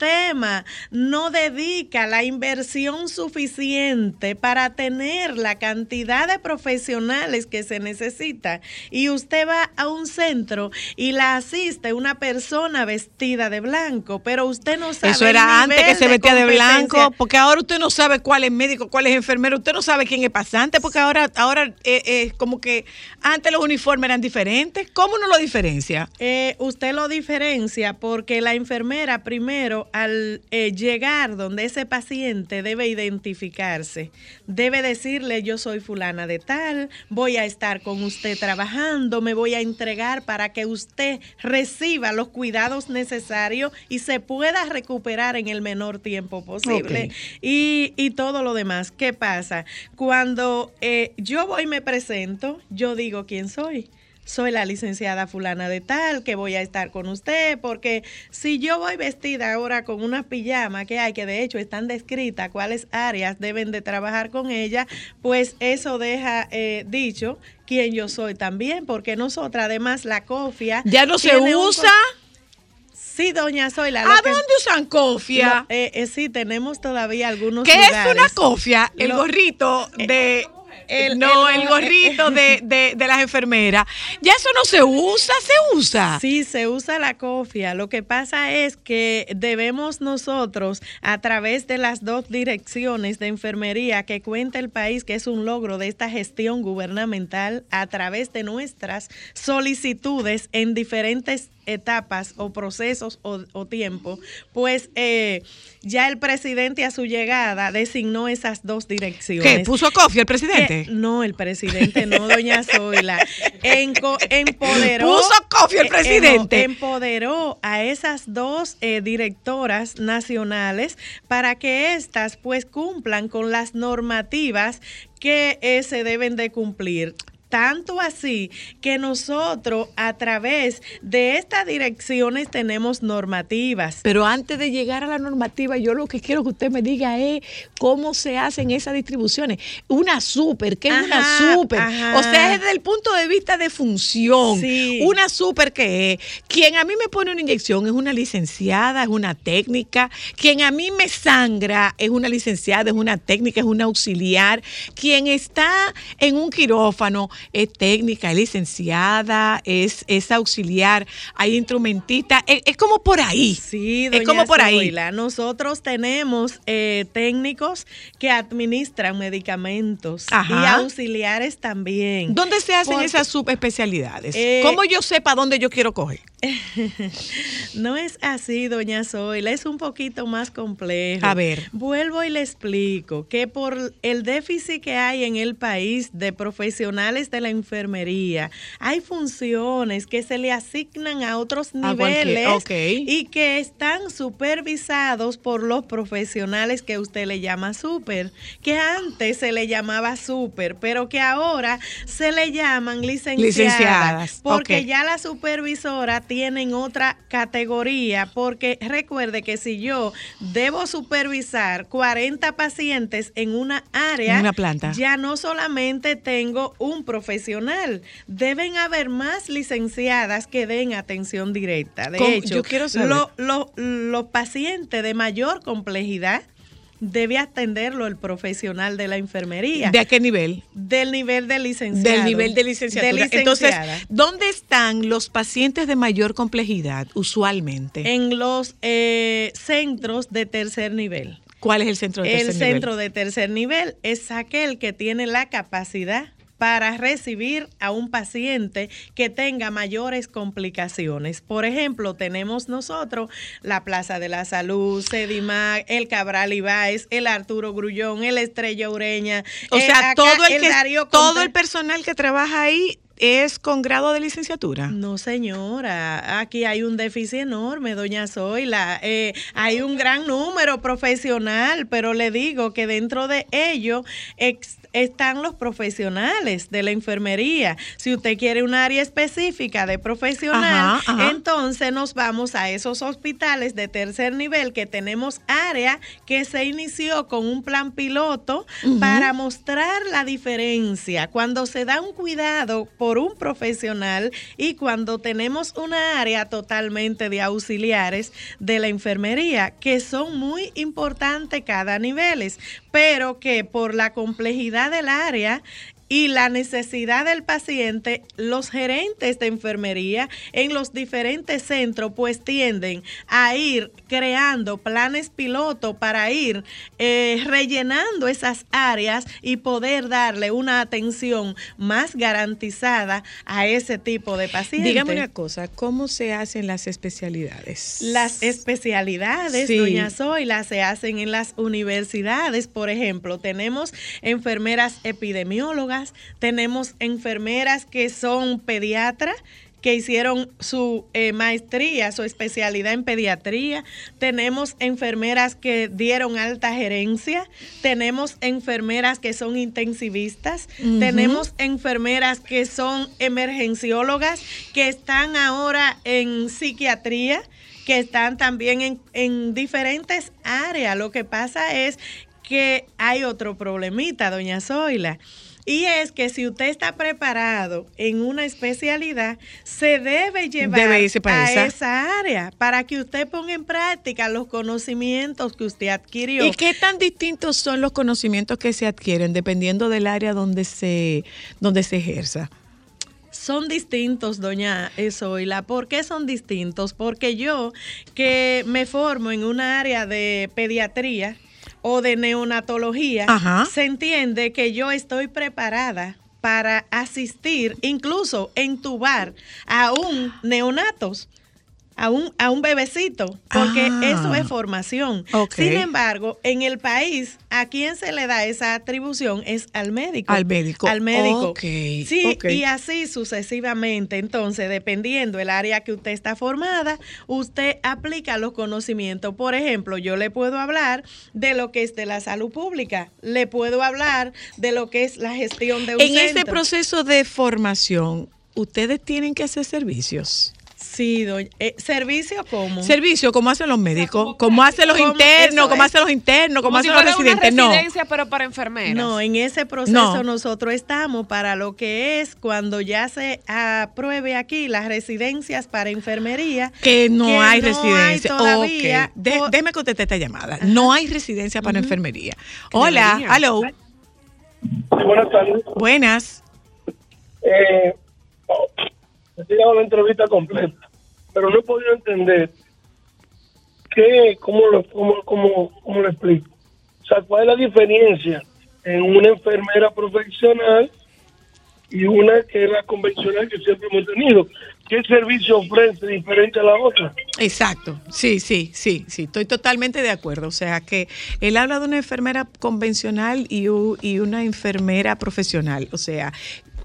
no dedica la inversión suficiente para tener la cantidad de profesionales que se necesita. Y usted va a un centro y la asiste una persona vestida de blanco, pero usted no sabe. Eso era antes que se vestía de blanco, porque ahora usted no sabe cuál es médico, cuál es enfermero, usted no sabe quién es pasante, porque ahora, ahora eh, eh, como que antes los uniformes eran diferentes. ¿Cómo uno lo diferencia? Eh, usted lo diferencia porque la enfermera primero al eh, llegar donde ese paciente debe identificarse, debe decirle yo soy fulana de tal, voy a estar con usted trabajando, me voy a entregar para que usted reciba los cuidados necesarios y se pueda recuperar en el menor tiempo posible. Y, y todo lo demás. ¿Qué pasa? Cuando eh, yo voy y me presento, yo digo quién soy. Soy la licenciada fulana de tal, que voy a estar con usted, porque si yo voy vestida ahora con una pijama que hay, que de hecho están descritas cuáles áreas deben de trabajar con ella, pues eso deja eh, dicho quién yo soy también, porque nosotras además la cofia... ¿Ya no se usa? Sí, doña Zoila. ¿A que- dónde usan cofia? eh, eh, sí, tenemos todavía algunos ¿Qué es una cofia? El Lo- gorrito de... el- no, el- el, gorrito de, de, de las enfermeras. Ya eso no se usa, se usa. Sí, se usa la cofia. Lo que pasa es que debemos nosotros, a través de las dos direcciones de enfermería que cuenta el país, que es un logro de esta gestión gubernamental, a través de nuestras solicitudes en diferentes etapas o procesos o, o tiempo, pues eh, ya el presidente a su llegada designó esas dos direcciones. ¿Qué? ¿Puso cofia el presidente? No, el presidente no, doña Zoila. Enco- empoderó. Puso cofia el eh, eh, presidente. no, empoderó a esas dos eh, directoras nacionales para que éstas pues cumplan con las normativas que eh, se deben de cumplir. Tanto así que nosotros a través de estas direcciones tenemos normativas. Pero antes de llegar a la normativa, yo lo que quiero que usted me diga es cómo se hacen esas distribuciones. Una super, ¿qué es Ajá, una super? ajá. O sea, es desde el punto de vista de función. Sí. Una super que es, quien a mí me pone una inyección es una licenciada, es una técnica. Quien a mí me sangra es una licenciada, es una técnica, es una auxiliar. Quien está en un quirófano es técnica, es licenciada, es, es auxiliar, hay instrumentista. Es, es como por ahí. Sí, es doña como por ahí. Nosotros tenemos eh, técnicos que administran medicamentos y auxiliares también. ¿Dónde se hacen Porque- esas subespecialidades? Eh, ¿Cómo yo sepa dónde yo quiero coger? No es así, doña Zoila, es un poquito más complejo. A ver. Vuelvo y le explico que por el déficit que hay en el país de profesionales de la enfermería, hay funciones que se le asignan a otros A niveles y que están supervisados por los profesionales que usted le llama super, que antes se le llamaba super, pero que ahora se le llaman licenciadas, Licenciadas, porque ya la supervisora tiene en otra categoría, porque recuerde que si yo debo supervisar 40 pacientes en una área, En una planta. ya no solamente tengo un profesional, deben haber más licenciadas que den atención directa. De hecho, Yo quiero saber. lo- lo- los pacientes de mayor complejidad debe atenderlo el profesional de la enfermería. ¿De qué nivel? del nivel de licenciado. Del nivel de licenciatura. De Entonces. ¿dónde están los pacientes de mayor complejidad usualmente? en los eh, centros de tercer nivel. ¿Cuál es el centro de El tercer nivel? centro de tercer nivel es aquel que tiene la capacidad para recibir a un paciente que tenga mayores complicaciones. Por ejemplo, tenemos nosotros la Plaza de la Salud, Sedimac, el Cabral Ibáez, el Arturo Grullón, el Estrella Ureña. O eh, sea, acá todo el, que, Darío todo el personal que trabaja ahí es con grado de licenciatura. No, señora, aquí hay un déficit enorme, doña Zoila. Eh, hay un gran número profesional, pero le digo que dentro de ello ex- están los profesionales de la enfermería. Si usted quiere un área específica de profesional, Ajá, ajá. entonces nos vamos a esos hospitales de tercer nivel que tenemos área que se inició con un plan piloto para mostrar la diferencia cuando se da un cuidado por un profesional y cuando tenemos una área totalmente de auxiliares de la enfermería que son muy importantes cada niveles, pero que por la complejidad del área y la necesidad del paciente, los gerentes de enfermería en los diferentes centros pues tienden a ir creando planes piloto para ir eh, rellenando esas áreas y poder darle una atención más garantizada a ese tipo de pacientes. Dígame una cosa, ¿cómo se hacen las especialidades? Las especialidades, Sí. doña Zoila, se hacen en las universidades. Por ejemplo, tenemos enfermeras epidemiólogas, tenemos enfermeras que son pediatras que hicieron su eh, maestría, su especialidad en pediatría. Tenemos enfermeras que dieron alta gerencia. Tenemos enfermeras que son intensivistas. Tenemos enfermeras que son emergenciólogas, que están ahora en psiquiatría que están también en, en diferentes áreas. Lo que pasa es que hay otro problemita, doña Zoila. Y es que si usted está preparado en una especialidad, se debe llevar Debe irse para a esa. esa área para que usted ponga en práctica los conocimientos que usted adquirió. ¿Y qué tan distintos son los conocimientos que se adquieren dependiendo del área donde se, donde se ejerza? Son distintos, doña Zoila. ¿Por qué son distintos? Porque yo que me formo en un área de pediatría o de neonatología, Ajá. se entiende que yo estoy preparada para asistir, incluso entubar a un neonatos. A un, a un bebecito, porque Ah. eso es formación. Sin embargo, en el país, ¿a quién se le da esa atribución? Es al médico. Al médico. Al médico. Sí, y así sucesivamente. Entonces, dependiendo el área que usted está formada, usted aplica los conocimientos. Por ejemplo, yo le puedo hablar de lo que es de la salud pública, le puedo hablar de lo que es la gestión de un En ese centro. proceso de formación, ustedes tienen que hacer servicios. Sí, doña. eh, ¿Servicio cómo? Servicio, como hacen los médicos, como hacen los ¿Cómo? internos, como hacen los internos, como, Como si hacen los fuera una residentes. No. residencia, pero para enfermeras. No, en ese proceso No. nosotros estamos para lo que es cuando ya se apruebe aquí las residencias para enfermería. Que no que hay no residencia. todavía. Ok. De- déjeme contestar esta llamada. No hay residencia para enfermería. Hola, hello. buenas tardes. Buenas. Eh, oh, he tirado la entrevista completa, pero no he podido entender qué, cómo lo, cómo, cómo, cómo lo explico. O sea, ¿cuál es la diferencia en una enfermera profesional y una que es la convencional que siempre hemos tenido? ¿Qué servicio ofrece diferente a la otra? Exacto, sí, sí, sí, sí, estoy totalmente de acuerdo. O sea que él habla de una enfermera convencional y, y una enfermera profesional. O sea,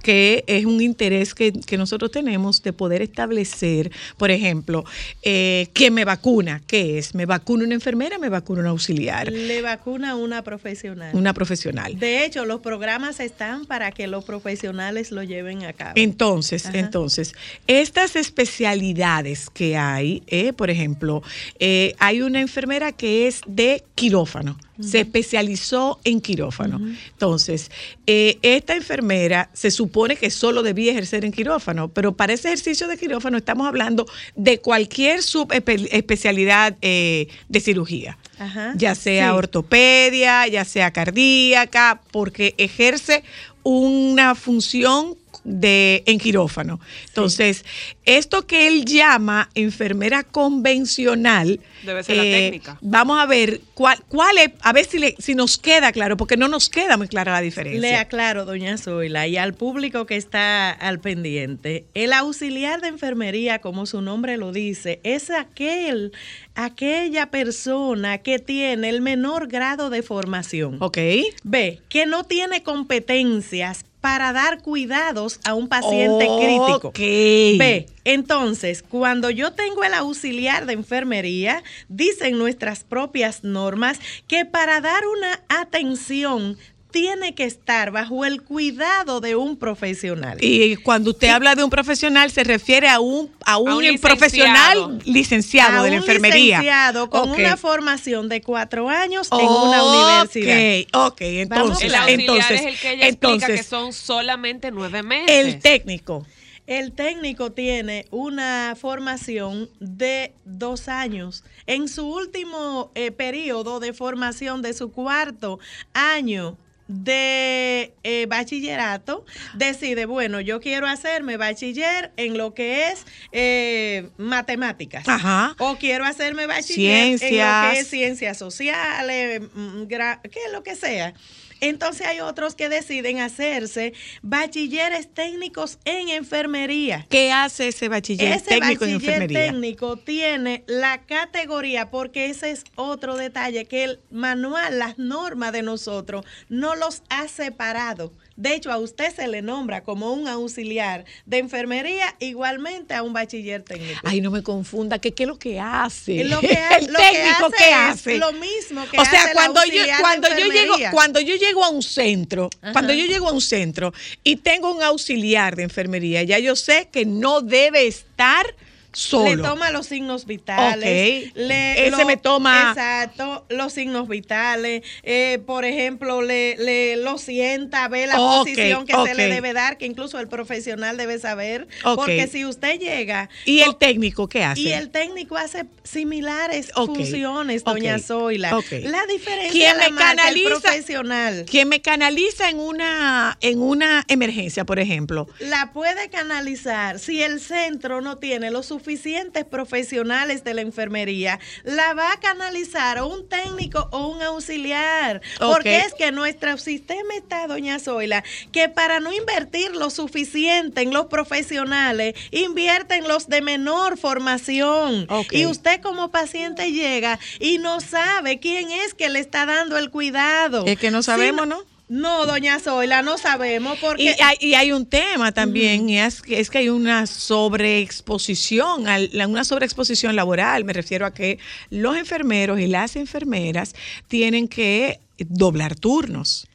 que es un interés que, que nosotros tenemos de poder establecer, por ejemplo, eh, ¿quién me vacuna? ¿Qué es? ¿Me vacuna una enfermera? ¿Me vacuna un auxiliar? Le vacuna una profesional. Una profesional. De hecho, los programas están para que los profesionales lo lleven a cabo. Entonces, Ajá. entonces, estas especialidades que hay, eh, por ejemplo, eh, hay una enfermera que es de quirófano, se especializó en quirófano. Entonces, eh, esta enfermera se supone que solo debía ejercer en quirófano, pero para ese ejercicio de quirófano estamos hablando de cualquier subespecialidad eh, de cirugía Ajá. ya sea Sí. ortopedia, ya sea cardíaca, porque ejerce una función de en quirófano. Entonces, esto que él llama enfermera convencional, Debe ser la eh, técnica. Vamos a ver cuál, cuál es, a ver si, le- si nos queda claro, porque no nos queda muy clara la diferencia. Le aclaro, doña Zoila, y al público que está al pendiente, el auxiliar de enfermería, como su nombre lo dice, es aquel, aquella persona que tiene el menor grado de formación. Ok. B, que no tiene competencias para dar cuidados a un paciente crítico. B, entonces, cuando yo tengo el auxiliar de enfermería, dicen nuestras propias normas que para dar una atención tiene que estar bajo el cuidado de un profesional. Y cuando usted habla de un profesional, se refiere a un, a un, un licenciado. profesional licenciado a de la un enfermería. licenciado con Ok. una formación de cuatro años en una universidad. Ok, ok, Vamos entonces, El auxiliar entonces, es el que ella explica que entonces, son solamente nueve meses. el técnico. El técnico tiene una formación de dos años. En su último eh, periodo de formación de su cuarto año de eh, bachillerato, decide, bueno, yo quiero hacerme bachiller en lo que es eh, matemáticas. Ajá. O quiero hacerme bachiller en lo Ciencias. que es ciencias sociales, mm, gra- que lo que sea. Entonces hay otros que deciden hacerse bachilleres técnicos en enfermería. ¿Qué hace ese bachiller Ese técnico en bachiller enfermería? técnico tiene la categoría, porque ese es otro detalle, que el manual, las normas de nosotros, no los ha separado. De hecho, a usted se le nombra como un auxiliar de enfermería igualmente a un bachiller técnico. Ay, no me confunda, ¿qué, qué es lo que hace? Lo que ha- el lo que técnico, hace ¿qué es hace? lo mismo que o sea, hace el cuando yo, cuando yo llego, cuando yo llego a un centro, Ajá. cuando yo llego a un centro y tengo un auxiliar de enfermería, ya yo sé que no debe estar solo. Le toma los signos vitales. Ok. Le, Ese me toma- Exacto, los signos vitales. Eh, por ejemplo, le, le lo sienta, ve la Ok, posición que ok. se le debe dar, que incluso el profesional debe saber. Porque si usted llega. ¿Y el técnico qué hace? Y el técnico hace similares funciones, doña Zoila. La diferencia ¿Quién la me marca el canaliza? profesional. Quien me canaliza en una, en una emergencia, por ejemplo. la puede canalizar si el centro no tiene los suficientes profesionales de la enfermería, la va a canalizar o un técnico o un auxiliar. Porque es que nuestro sistema está, doña Zoila, que para no invertir lo suficiente en los profesionales, invierte en los de menor formación. Y usted como paciente llega y no sabe quién es que le está dando el cuidado. Es que no Si sabemos, ¿no? No, doña Zoila, no sabemos porque... Y hay, y hay un tema también, y es, que- es que hay una sobreexposición, una sobreexposición laboral. Me refiero a que los enfermeros y las enfermeras tienen que doblar turnos.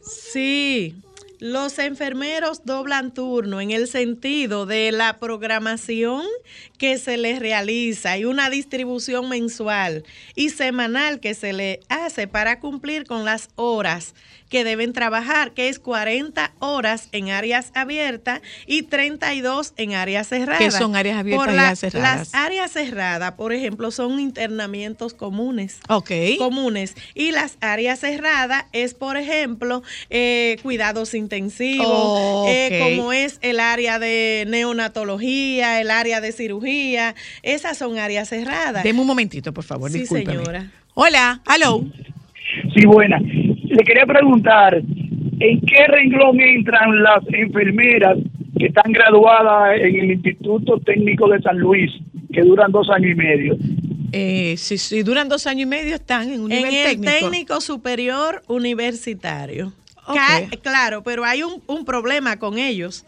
Sí, los enfermeros doblan turno en el sentido de la programación que se les realiza y una distribución mensual y semanal que se le hace para cumplir con las horas que deben trabajar, que es 40 horas en áreas abiertas y 32 en áreas cerradas. ¿Qué son áreas abiertas Por y áreas cerradas? Las áreas cerradas, por ejemplo, son internamientos comunes Ok. comunes. Y las áreas cerradas es, por ejemplo, eh, cuidados intensivos, Oh, eh, ok. como es el área de neonatología, el área de cirugía. Esas son áreas cerradas. Deme un momentito, por favor, Sí, discúlpeme. señora. Hola, hello. Sí, buena. Le quería preguntar, ¿en qué renglón entran las enfermeras que están graduadas en el Instituto Técnico de San Luis, que duran dos años y medio? Eh, si, si duran dos años y medio, están en un En nivel el técnico. técnico superior universitario. Claro, pero hay un, un problema con ellos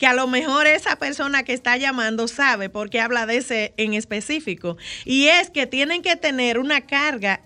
que a lo mejor esa persona que está llamando sabe porque habla de ese en específico. Y es que tienen que tener una carga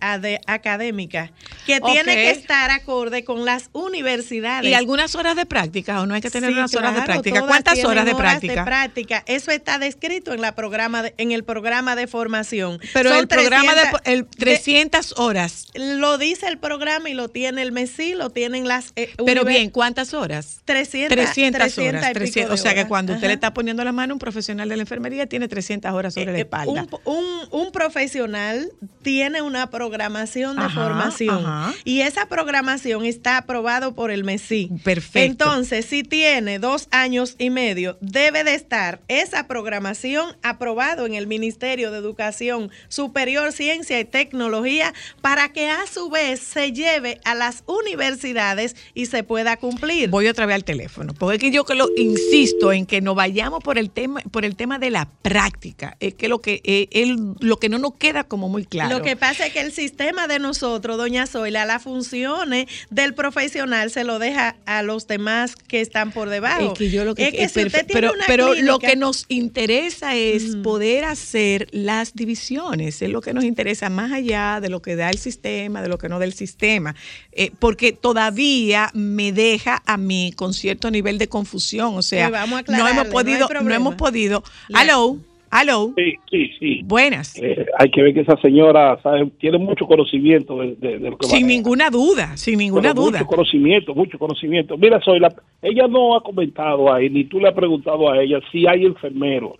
académica que tiene que estar acorde con las universidades. ¿Y algunas horas de práctica o no hay que tener Sí, unas horas de práctica? ¿Cuántas horas de práctica? práctica? Eso está descrito en, la programa de- en el programa de formación. Pero Son el programa de 300 el 300 horas. lo dice el programa y lo tiene el MESI, lo tienen las... eh, Pero bien, ¿cuántas horas? 300, 300 300 horas. y pico 300, o sea que cuando usted le está poniendo la mano, un profesional de la enfermería tiene 300 horas sobre la Eh, espalda. Un, un- un profesional tiene una programación de Ajá, formación ajá. y esa programación está aprobado por el MESI. Perfecto. Entonces, si tiene dos años y medio, debe de estar esa programación aprobado en el Ministerio de Educación Superior, Ciencia y Tecnología para que a su vez se lleve a las universidades y se pueda cumplir. Voy otra vez al teléfono, porque yo que lo insisto en que no vayamos por el tema por el tema de la práctica, es que lo que eh, el- lo que no nos queda como muy claro. Lo que pasa es que el sistema de nosotros, doña Zoila, las funciones del profesional se lo deja a los demás que están por debajo. Es que yo lo que, Es que eh, si usted tiene pero, una pero lo que nos interesa es poder hacer las divisiones, es lo que nos interesa más allá de lo que da el sistema, de lo que no da el sistema, Eh, porque todavía me deja a mí con cierto nivel de confusión, o sea, Pues vamos a no hemos no podido, no, problema. hemos podido. Hello, hello. Sí, sí, sí. Buenas. Eh, hay que ver que esa señora sabe, tiene mucho conocimiento de, de- de lo que Sin maneja. ninguna duda, sin ninguna Pero duda. Mucho conocimiento, mucho conocimiento. Mira, soy la, ella no ha comentado ahí, ni tú le has preguntado a ella si hay enfermeros.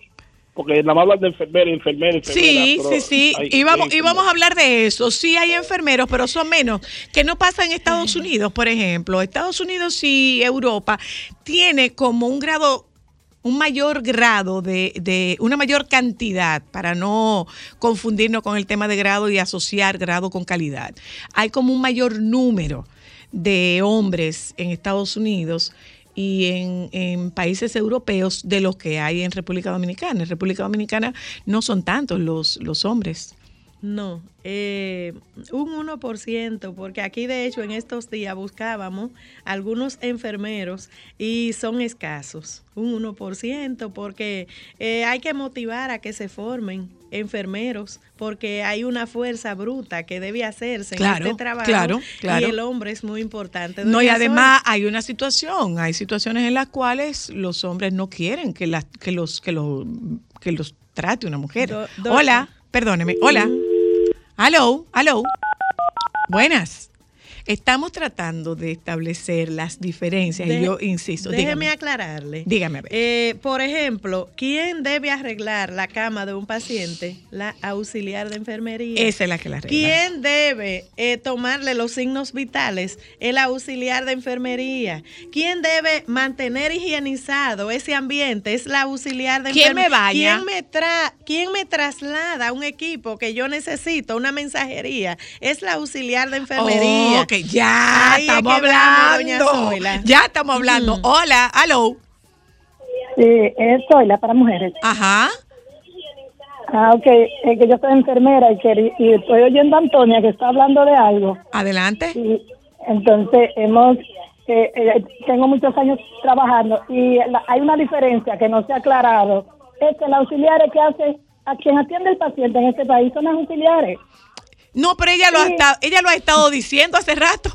Porque nada más hablan de enfermera, enfermera, enfermera. Sí, sí, sí. hay- Y vamos, hay y vamos a hablar de eso. Sí hay enfermeros, pero son menos. Que no pasa en Estados Unidos, por ejemplo. Estados Unidos y Europa tiene como un grado un mayor grado de, de una mayor cantidad para no confundirnos con el tema de grado y asociar grado con calidad. Hay como un mayor número de hombres en Estados Unidos y en, en países europeos de los que hay en República Dominicana. En República Dominicana no son tantos los, los hombres. No, eh, un 1%, porque aquí de hecho en estos días buscábamos algunos enfermeros y son escasos, un 1%, porque eh, hay que motivar a que se formen enfermeros, porque hay una fuerza bruta que debe hacerse Claro, en este trabajo claro, claro. y el hombre es muy importante. No, y además hay una situación, hay situaciones en las cuales los hombres no quieren que, las que, los, que, los, que los trate una mujer. Do- do- hola, perdóneme, hola. Aló, aló. Buenas. Estamos tratando de establecer las diferencias y yo insisto, Déjeme dígame. aclararle. Dígame, a ver. Eh, por ejemplo, ¿quién debe arreglar la cama de un paciente? La auxiliar de enfermería. Esa es la que la arregla. ¿Quién debe eh, tomarle los signos vitales? El auxiliar de enfermería. ¿Quién debe mantener higienizado ese ambiente? Es la auxiliar de ¿Quién me enfermería. baña? ¿Quién me, tra ¿Quién me traslada a un equipo que yo necesito, una mensajería? Es la auxiliar de enfermería. Ok, ya estamos que hablando. Ya estamos hablando. Mm. Hola, aló. Sí, es Zoila para mujeres. Ajá. Ah, ok. Es que yo soy enfermera y, querí- y estoy oyendo a Antonia que está hablando de algo. Adelante. Y entonces hemos, eh, eh, tengo muchos años trabajando y la- hay una diferencia que no se ha aclarado. Es que los auxiliares que hace, a quien atiende el paciente en este país son los auxiliares. No, pero ella lo, ha estado, ella lo ha estado diciendo hace rato.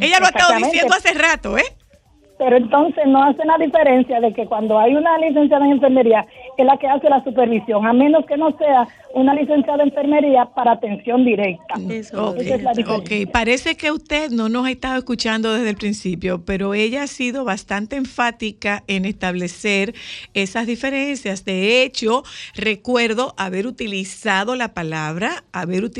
Ella lo ha estado diciendo hace rato, ¿eh? Pero entonces no hace la diferencia de que cuando hay una licenciada en enfermería es la que hace la supervisión, a menos que no sea una licenciada en enfermería para atención directa. Ok, Esa es la diferencia. ok. parece que usted no nos ha estado escuchando desde el principio, pero ella ha sido bastante enfática en establecer esas diferencias. De hecho, recuerdo haber utilizado la palabra, haber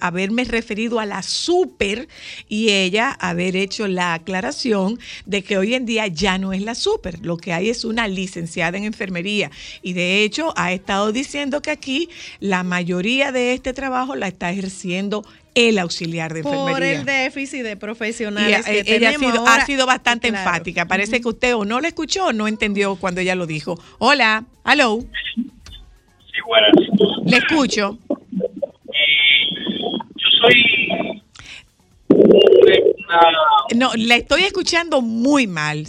haberme referido a la super y ella haber hecho la aclaración de que hoy en día ya no es la super, lo que hay es una licenciada en enfermería y de hecho ha estado diciendo que aquí la mayoría de este trabajo la está ejerciendo el auxiliar de Por enfermería. el déficit de profesionales que ella ha sido, ahora. ha sido bastante Claro. enfática. Parece que usted o no la escuchó o no entendió cuando ella lo dijo. Hola, hello. Sí, buenas. Le escucho. Yo soy No, le estoy escuchando muy mal.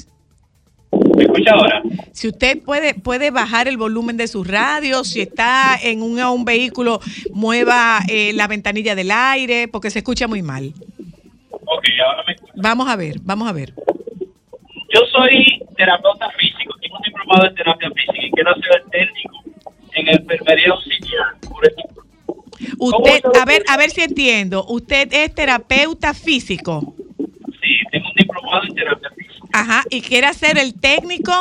¿Me escucha ahora? Si usted puede, puede bajar el volumen de su radio, si está en un, un vehículo, mueva eh, la ventanilla del aire, porque se escucha muy mal. Ok, ahora me escucha. Vamos a ver, vamos a ver. Yo soy terapeuta físico, tengo un diplomado en terapia física y quiero ser técnico en enfermería auxiliar. Por ejemplo, Usted, a ver, a ver si entiendo. Usted es terapeuta físico. sí, tengo un diplomado en terapia física Ajá, y quiere hacer el técnico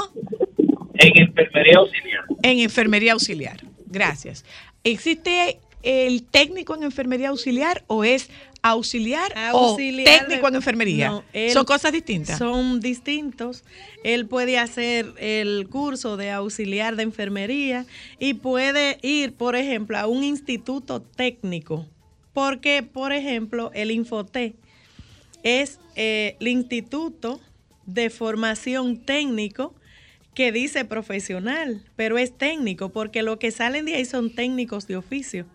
en enfermería auxiliar. en enfermería auxiliar. Gracias. ¿Existe el técnico en enfermería auxiliar o es auxiliar, Auxiliar o técnico de- en enfermería? No, él- Son cosas distintas. Son distintos. Él puede hacer el curso de auxiliar de enfermería y puede ir, por ejemplo, a un instituto técnico. Porque, por ejemplo, el Infoté es eh, el instituto de formación técnico que dice profesional, pero es técnico, porque lo que salen de ahí son técnicos de oficio.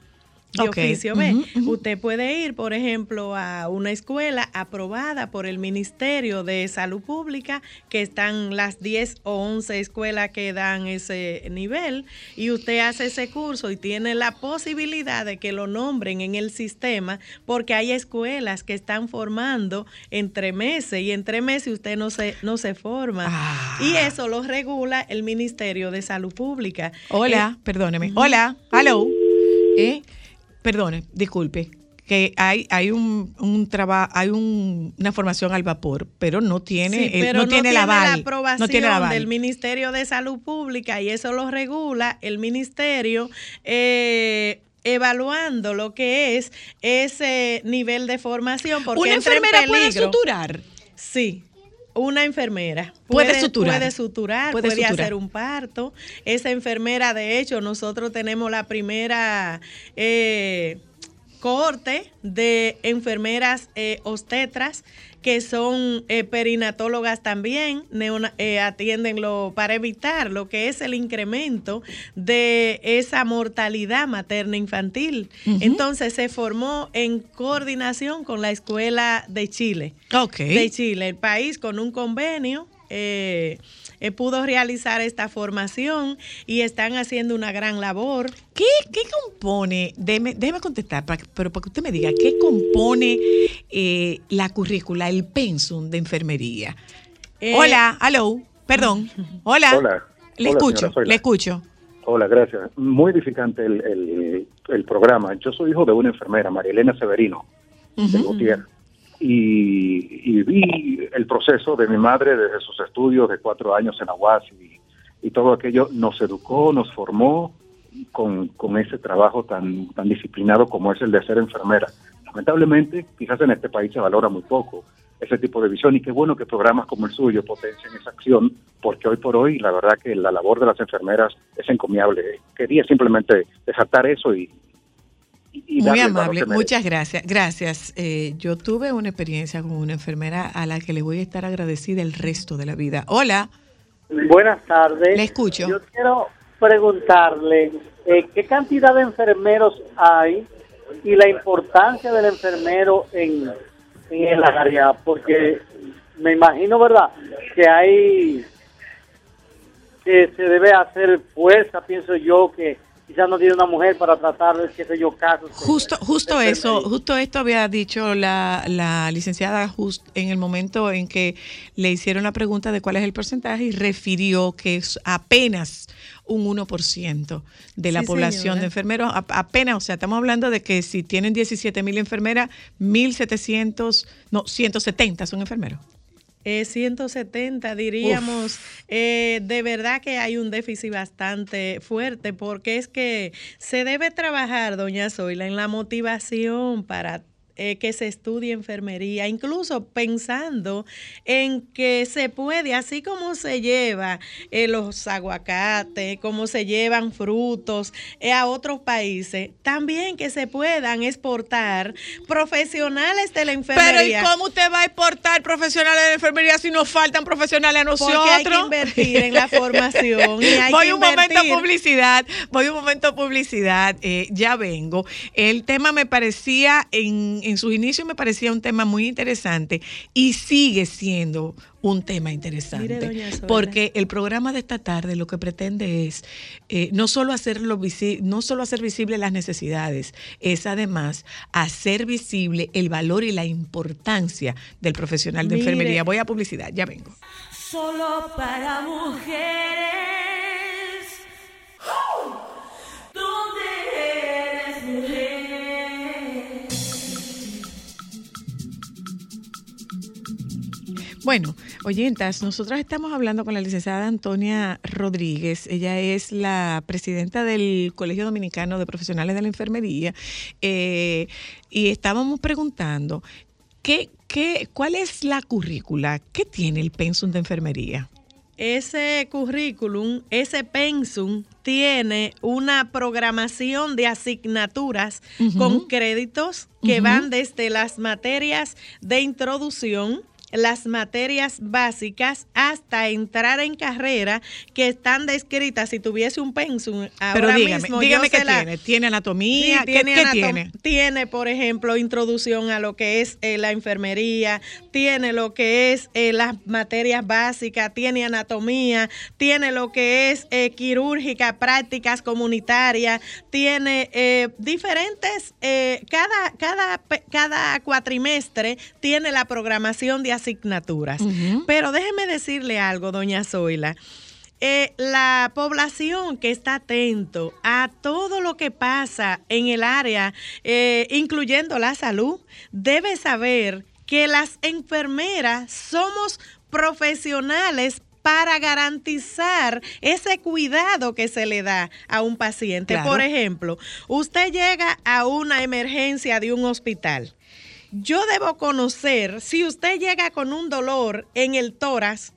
De oficio, ujú, Usted puede ir, por ejemplo, a una escuela aprobada por el Ministerio de Salud Pública, que están las 10 o 11 escuelas que dan ese nivel, y usted hace ese curso y tiene la posibilidad de que lo nombren en el sistema, porque hay escuelas que están formando entre meses, y entre meses usted no se, no se forma. Ah. Y eso lo regula el Ministerio de Salud Pública. Hola, Eh, perdóneme. Hola, hello. ¿Eh? Perdone, disculpe. Que hay, hay un, un trabajo, hay un- una formación al vapor, pero no tiene, Sí, pero no, tiene, la aval. aprobación no tiene el aval. del Ministerio de Salud Pública y eso lo regula el Ministerio eh, evaluando lo que es ese nivel de formación. Porque ¿Una entra en enfermera puede suturar? Sí. Una enfermera Puede suturar. puede suturar, Puede puede, suturar. hacer un parto. Esa enfermera, de hecho, nosotros tenemos la primera eh, cohorte de enfermeras eh, obstetras que son eh, perinatólogas también, neona- eh, atienden lo, para evitar lo que es el incremento de esa mortalidad materna infantil. Entonces se formó en coordinación con la Escuela de Chile. De Chile, el país con un convenio. eh, eh, pudo realizar esta formación y están haciendo una gran labor. ¿Qué, qué compone? Déjeme, déjeme contestar, para- pero para que usted me diga, ¿qué compone eh, la currícula, el pensum de enfermería? Eh, Hola, hello, perdón. Hola. Hola. Le Hola, escucho, señora le escucho. Hola, gracias. Muy edificante el, el- el programa. Yo soy hijo de una enfermera, María Elena Severino, de Gutiérrez. Y, vi el proceso de mi madre desde sus estudios de cuatro años en Aguas y, y todo aquello. Nos educó, nos formó con, con ese trabajo tan, tan disciplinado como es el de ser enfermera. Lamentablemente, quizás en este país se valora muy poco ese tipo de visión y qué bueno que programas como el suyo potencien esa acción porque hoy por hoy la verdad que la labor de las enfermeras es encomiable. Quería simplemente desatar eso y, y Muy amable, muchas gracias. Gracias. Eh, yo tuve una experiencia con una enfermera a la que le voy a estar agradecida el resto de la vida. Hola. Buenas tardes. Le escucho. Yo quiero preguntarle eh, qué cantidad de enfermeros hay y la importancia del enfermero en, en el área, porque me imagino, ¿verdad?, que hay que se debe hacer fuerza, pienso yo, que quizás no tiene una mujer para tratar, qué sé yo, casos. Justo, justo eso, justo esto había dicho la, la licenciada just en el momento en que le hicieron la pregunta de cuál es el porcentaje y refirió que es apenas un 1% de la Sí, población señora. de enfermeros, apenas, o sea, estamos hablando de que si tienen 17 mil enfermeras, 1.700, no, 170 son enfermeros. Eh, 170 diríamos, eh, de verdad que hay un déficit bastante fuerte porque es que se debe trabajar, doña Zoila, en la motivación para eh, que se estudie enfermería, incluso pensando en que se puede, así como se lleva eh, los aguacates, como se llevan frutos eh, a otros países, también que se puedan exportar profesionales de la Pero ¿y enfermería. cómo usted va a exportar profesionales de la enfermería si nos faltan profesionales a nosotros? Porque hay que invertir en la formación y hay voy que un momento a invertir. publicidad, voy un momento a publicidad, ya vengo. El tema me parecía, en, en sus inicios me parecía un tema muy interesante y sigue siendo un tema interesante. Mire, doña Zoila. porque el programa de esta tarde lo que pretende es eh, no solo hacerlo visi- no solo hacer visible las necesidades, es además hacer visible el valor y la importancia del profesional de Mire. enfermería. Voy a publicidad, ya vengo. Solo para mujeres. Bueno, oyentas, nosotros estamos hablando con la licenciada Antonia Rodríguez. Ella es la presidenta del Colegio Dominicano de Profesionales de la Enfermería. eh, y estábamos preguntando, ¿qué, qué, ¿cuál es la currícula? ¿Qué tiene el pensum de enfermería? Ese currículum, ese pensum, tiene una programación de asignaturas con créditos que van desde las materias de introducción las materias básicas hasta entrar en carrera que están descritas si tuviese un pensum ahora Pero dígame, mismo dígame qué la- tiene. ¿Tiene anatomía? Sí, ¿Qué, tiene qué anatom- tiene? Tiene, por ejemplo, introducción a lo que es eh, la enfermería, tiene lo que es eh, las materias básicas, tiene anatomía, tiene lo que es eh, quirúrgica, prácticas comunitarias, tiene eh, diferentes, cada, cada, cada cuatrimestre tiene la programación de asignaturas. Pero déjeme decirle algo, doña Zoila. Eh, la población que está atento a todo lo que pasa en el área, eh, incluyendo la salud, debe saber que las enfermeras somos profesionales para garantizar ese cuidado que se le da a un paciente. Claro. Por ejemplo, usted llega a una emergencia de un hospital. Yo debo conocer si usted llega con un dolor en el tórax,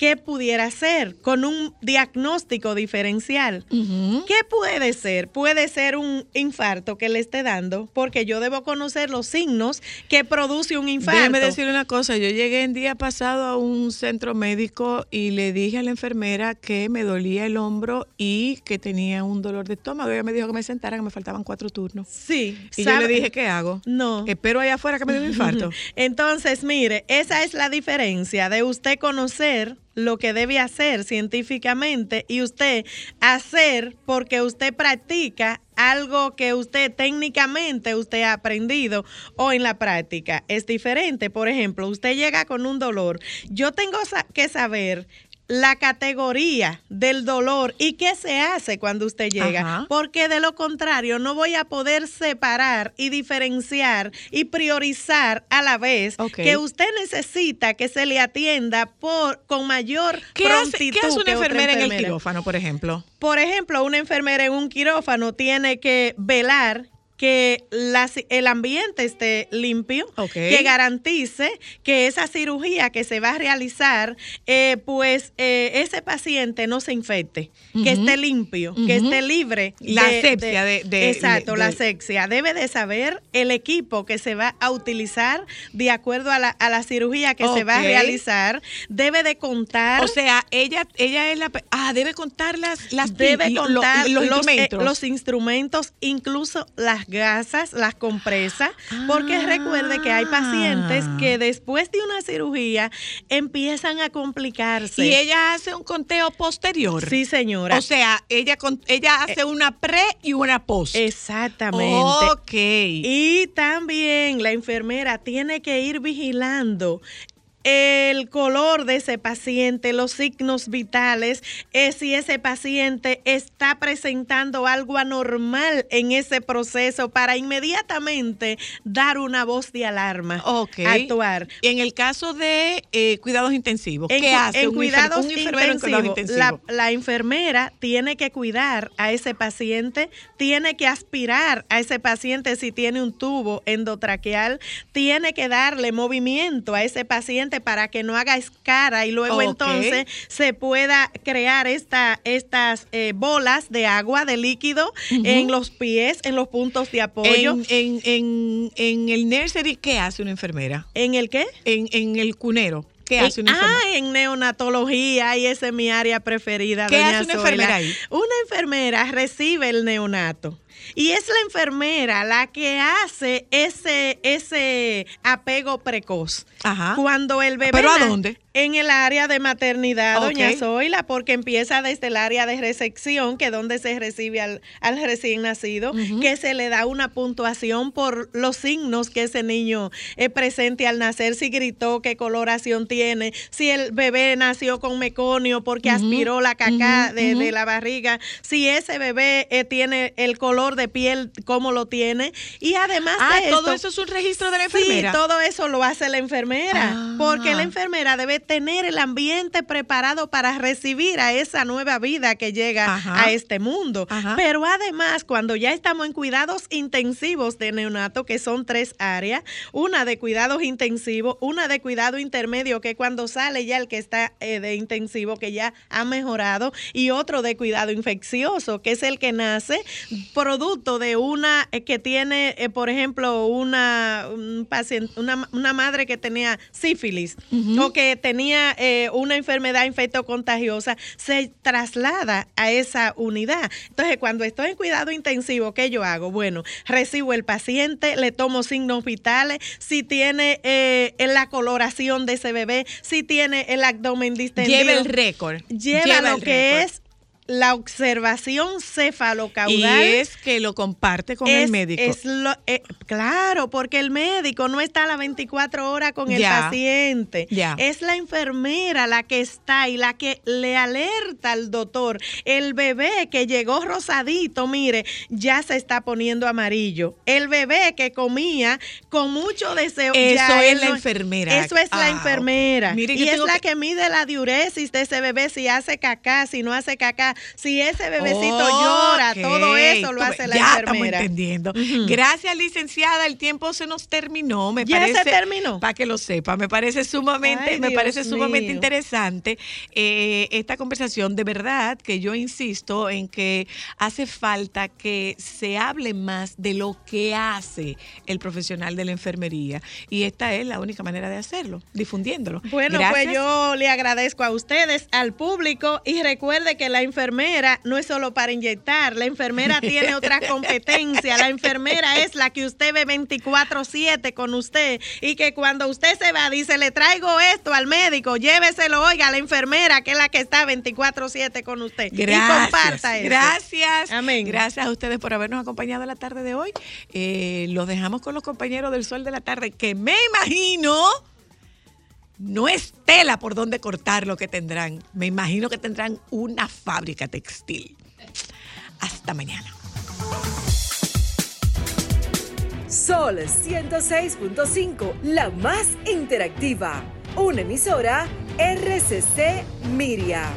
¿qué pudiera ser? Con un diagnóstico diferencial. ¿Qué puede ser? Puede ser un infarto que le esté dando, porque yo debo conocer los signos que produce un infarto. Déjeme decirle una cosa, yo llegué el día pasado a un centro médico y le dije a la enfermera que me dolía el hombro y que tenía un dolor de estómago. Ella me dijo que me sentara, que me faltaban cuatro turnos. Sí. Y yo le dije, ¿qué hago? No. Espero allá afuera que me dé un infarto. Entonces, mire, esa es la diferencia de usted conocer lo que debe hacer científicamente y usted hacer porque usted practica algo que usted técnicamente usted ha aprendido o en la práctica. Es diferente. Por ejemplo, usted llega con un dolor. Yo tengo que saber la categoría del dolor y qué se hace cuando usted llega, Ajá. porque de lo contrario no voy a poder separar y diferenciar y priorizar a la vez que usted necesita que se le atienda por con mayor ¿Qué hace, prontitud qué hace una enfermera en el quirófano, por ejemplo? Por ejemplo, una enfermera en un quirófano tiene que velar que la el ambiente esté limpio, que garantice que esa cirugía que se va a realizar, eh, pues eh, ese paciente no se infecte, que esté limpio, que esté libre. La asepsia de- de- Exacto, de- la de- asepsia. Debe de saber el equipo que se va a utilizar de acuerdo a la, a la cirugía que se va a realizar. Debe de contar. O sea, ella ella es la... Ah, debe contar las... las debe contar los, los, eh, instrumentos. los instrumentos, incluso las gasas, las compresas, porque recuerde que hay pacientes Ah. que después de una cirugía empiezan a complicarse. Y ella hace un conteo posterior. Sí, señora. O sea, ella ella hace una pre y una post. Exactamente. Ok. Y también la enfermera tiene que ir vigilando el color de ese paciente, los signos vitales, eh, si ese paciente está presentando algo anormal en ese proceso para inmediatamente dar una voz de alarma, actuar. En el caso de eh, cuidados intensivos, En ¿qué hace en un, cuidados un enfermero en cuidados intensivos, intensivos? La, la enfermera tiene que cuidar a ese paciente, tiene que aspirar a ese paciente si tiene un tubo endotraqueal, tiene que darle movimiento a ese paciente para que no haga escara y luego entonces se pueda crear esta, estas eh, bolas de agua, de líquido en los pies, en los puntos de apoyo. En, en, en, en el nursery, ¿qué hace una enfermera? ¿En el qué? En, en el cunero. ¿Qué En- hace una enfermera? ah, en neonatología, y esa es mi área preferida. ¿Qué doña hace una Zoila. enfermera ahí? Una enfermera recibe el neonato. Y es la enfermera la que hace ese, ese apego precoz. Ajá. Cuando el bebé. ¿Pero a dónde? En el área de maternidad, doña Zoila, porque empieza desde el área de recepción, que es donde se recibe al, al recién nacido, que se le da una puntuación por los signos que ese niño eh, presente al nacer, si gritó, qué coloración tiene, si el bebé nació con meconio porque aspiró la caca de la barriga, si ese bebé eh, tiene el color de piel, cómo lo tiene. Y además Ah, de todo esto- eso es un registro de la enfermera. Sí, todo eso lo hace la enfermera, Ah. porque la enfermera debe tener el ambiente preparado para recibir a esa nueva vida que llega Ajá. a este mundo. Ajá. Pero además, cuando ya estamos en cuidados intensivos de neonato, que son tres áreas, una de cuidados intensivos, una de cuidado intermedio, que cuando sale ya el que está eh, de intensivo, que ya ha mejorado, y otro de cuidado infeccioso, que es el que nace producto de una eh, que tiene, eh, por ejemplo, una, un paciente, una, una madre que tenía sífilis o que tenía eh, una enfermedad infectocontagiosa, se traslada a esa unidad. Entonces, cuando estoy en cuidado intensivo, ¿qué yo hago? Bueno, recibo el paciente, le tomo signos vitales, si tiene eh, la coloración de ese bebé, si tiene el abdomen distendido. Lleva el récord. Lleva, Lleva lo que récord. es la observación Y cefalocaudal. es que lo comparte con el médico. es lo- eh, claro, porque el médico no está a las 24 horas con el paciente. Ya. Es la enfermera la que está y la que le alerta al doctor. El bebé que llegó rosadito, mire, ya se está poniendo amarillo. El bebé que comía con mucho deseo. Eso ya es la no- enfermera. Eso es la Ah, enfermera. Mire, y es la que- que mide la diuresis de ese bebé, si hace cacá, si no hace cacá, Si ese bebecito llora, todo eso lo hace la ya enfermera. estamos entendiendo. Gracias, licenciada. El tiempo se nos terminó. Me ¿Ya se parece, terminó? Para que lo sepa, me parece sumamente, Ay, me parece sumamente mío. interesante eh, esta conversación. De verdad que yo insisto en que hace falta que se hable más de lo que hace el profesional de la enfermería. Y esta es la única manera de hacerlo, difundiéndolo. Bueno, Gracias. pues yo le agradezco a ustedes, al público, y recuerde que la enfermera no es solo para inyectar, la enfermera tiene otra competencia, la enfermera es la que usted ve 24/7 con usted y que cuando usted se va dice, le traigo esto al médico, lléveselo, oiga, a la enfermera que es la que está 24/7 con usted. Y comparta eso. Gracias. Amén. Gracias a ustedes por habernos acompañado la tarde de hoy. Eh, los dejamos con los compañeros del Sol de la Tarde, que me imagino no es tela por donde cortar lo que tendrán. Me imagino que tendrán una fábrica textil. Hasta mañana. Sol 106.5, la más interactiva. Una emisora RCC Miria.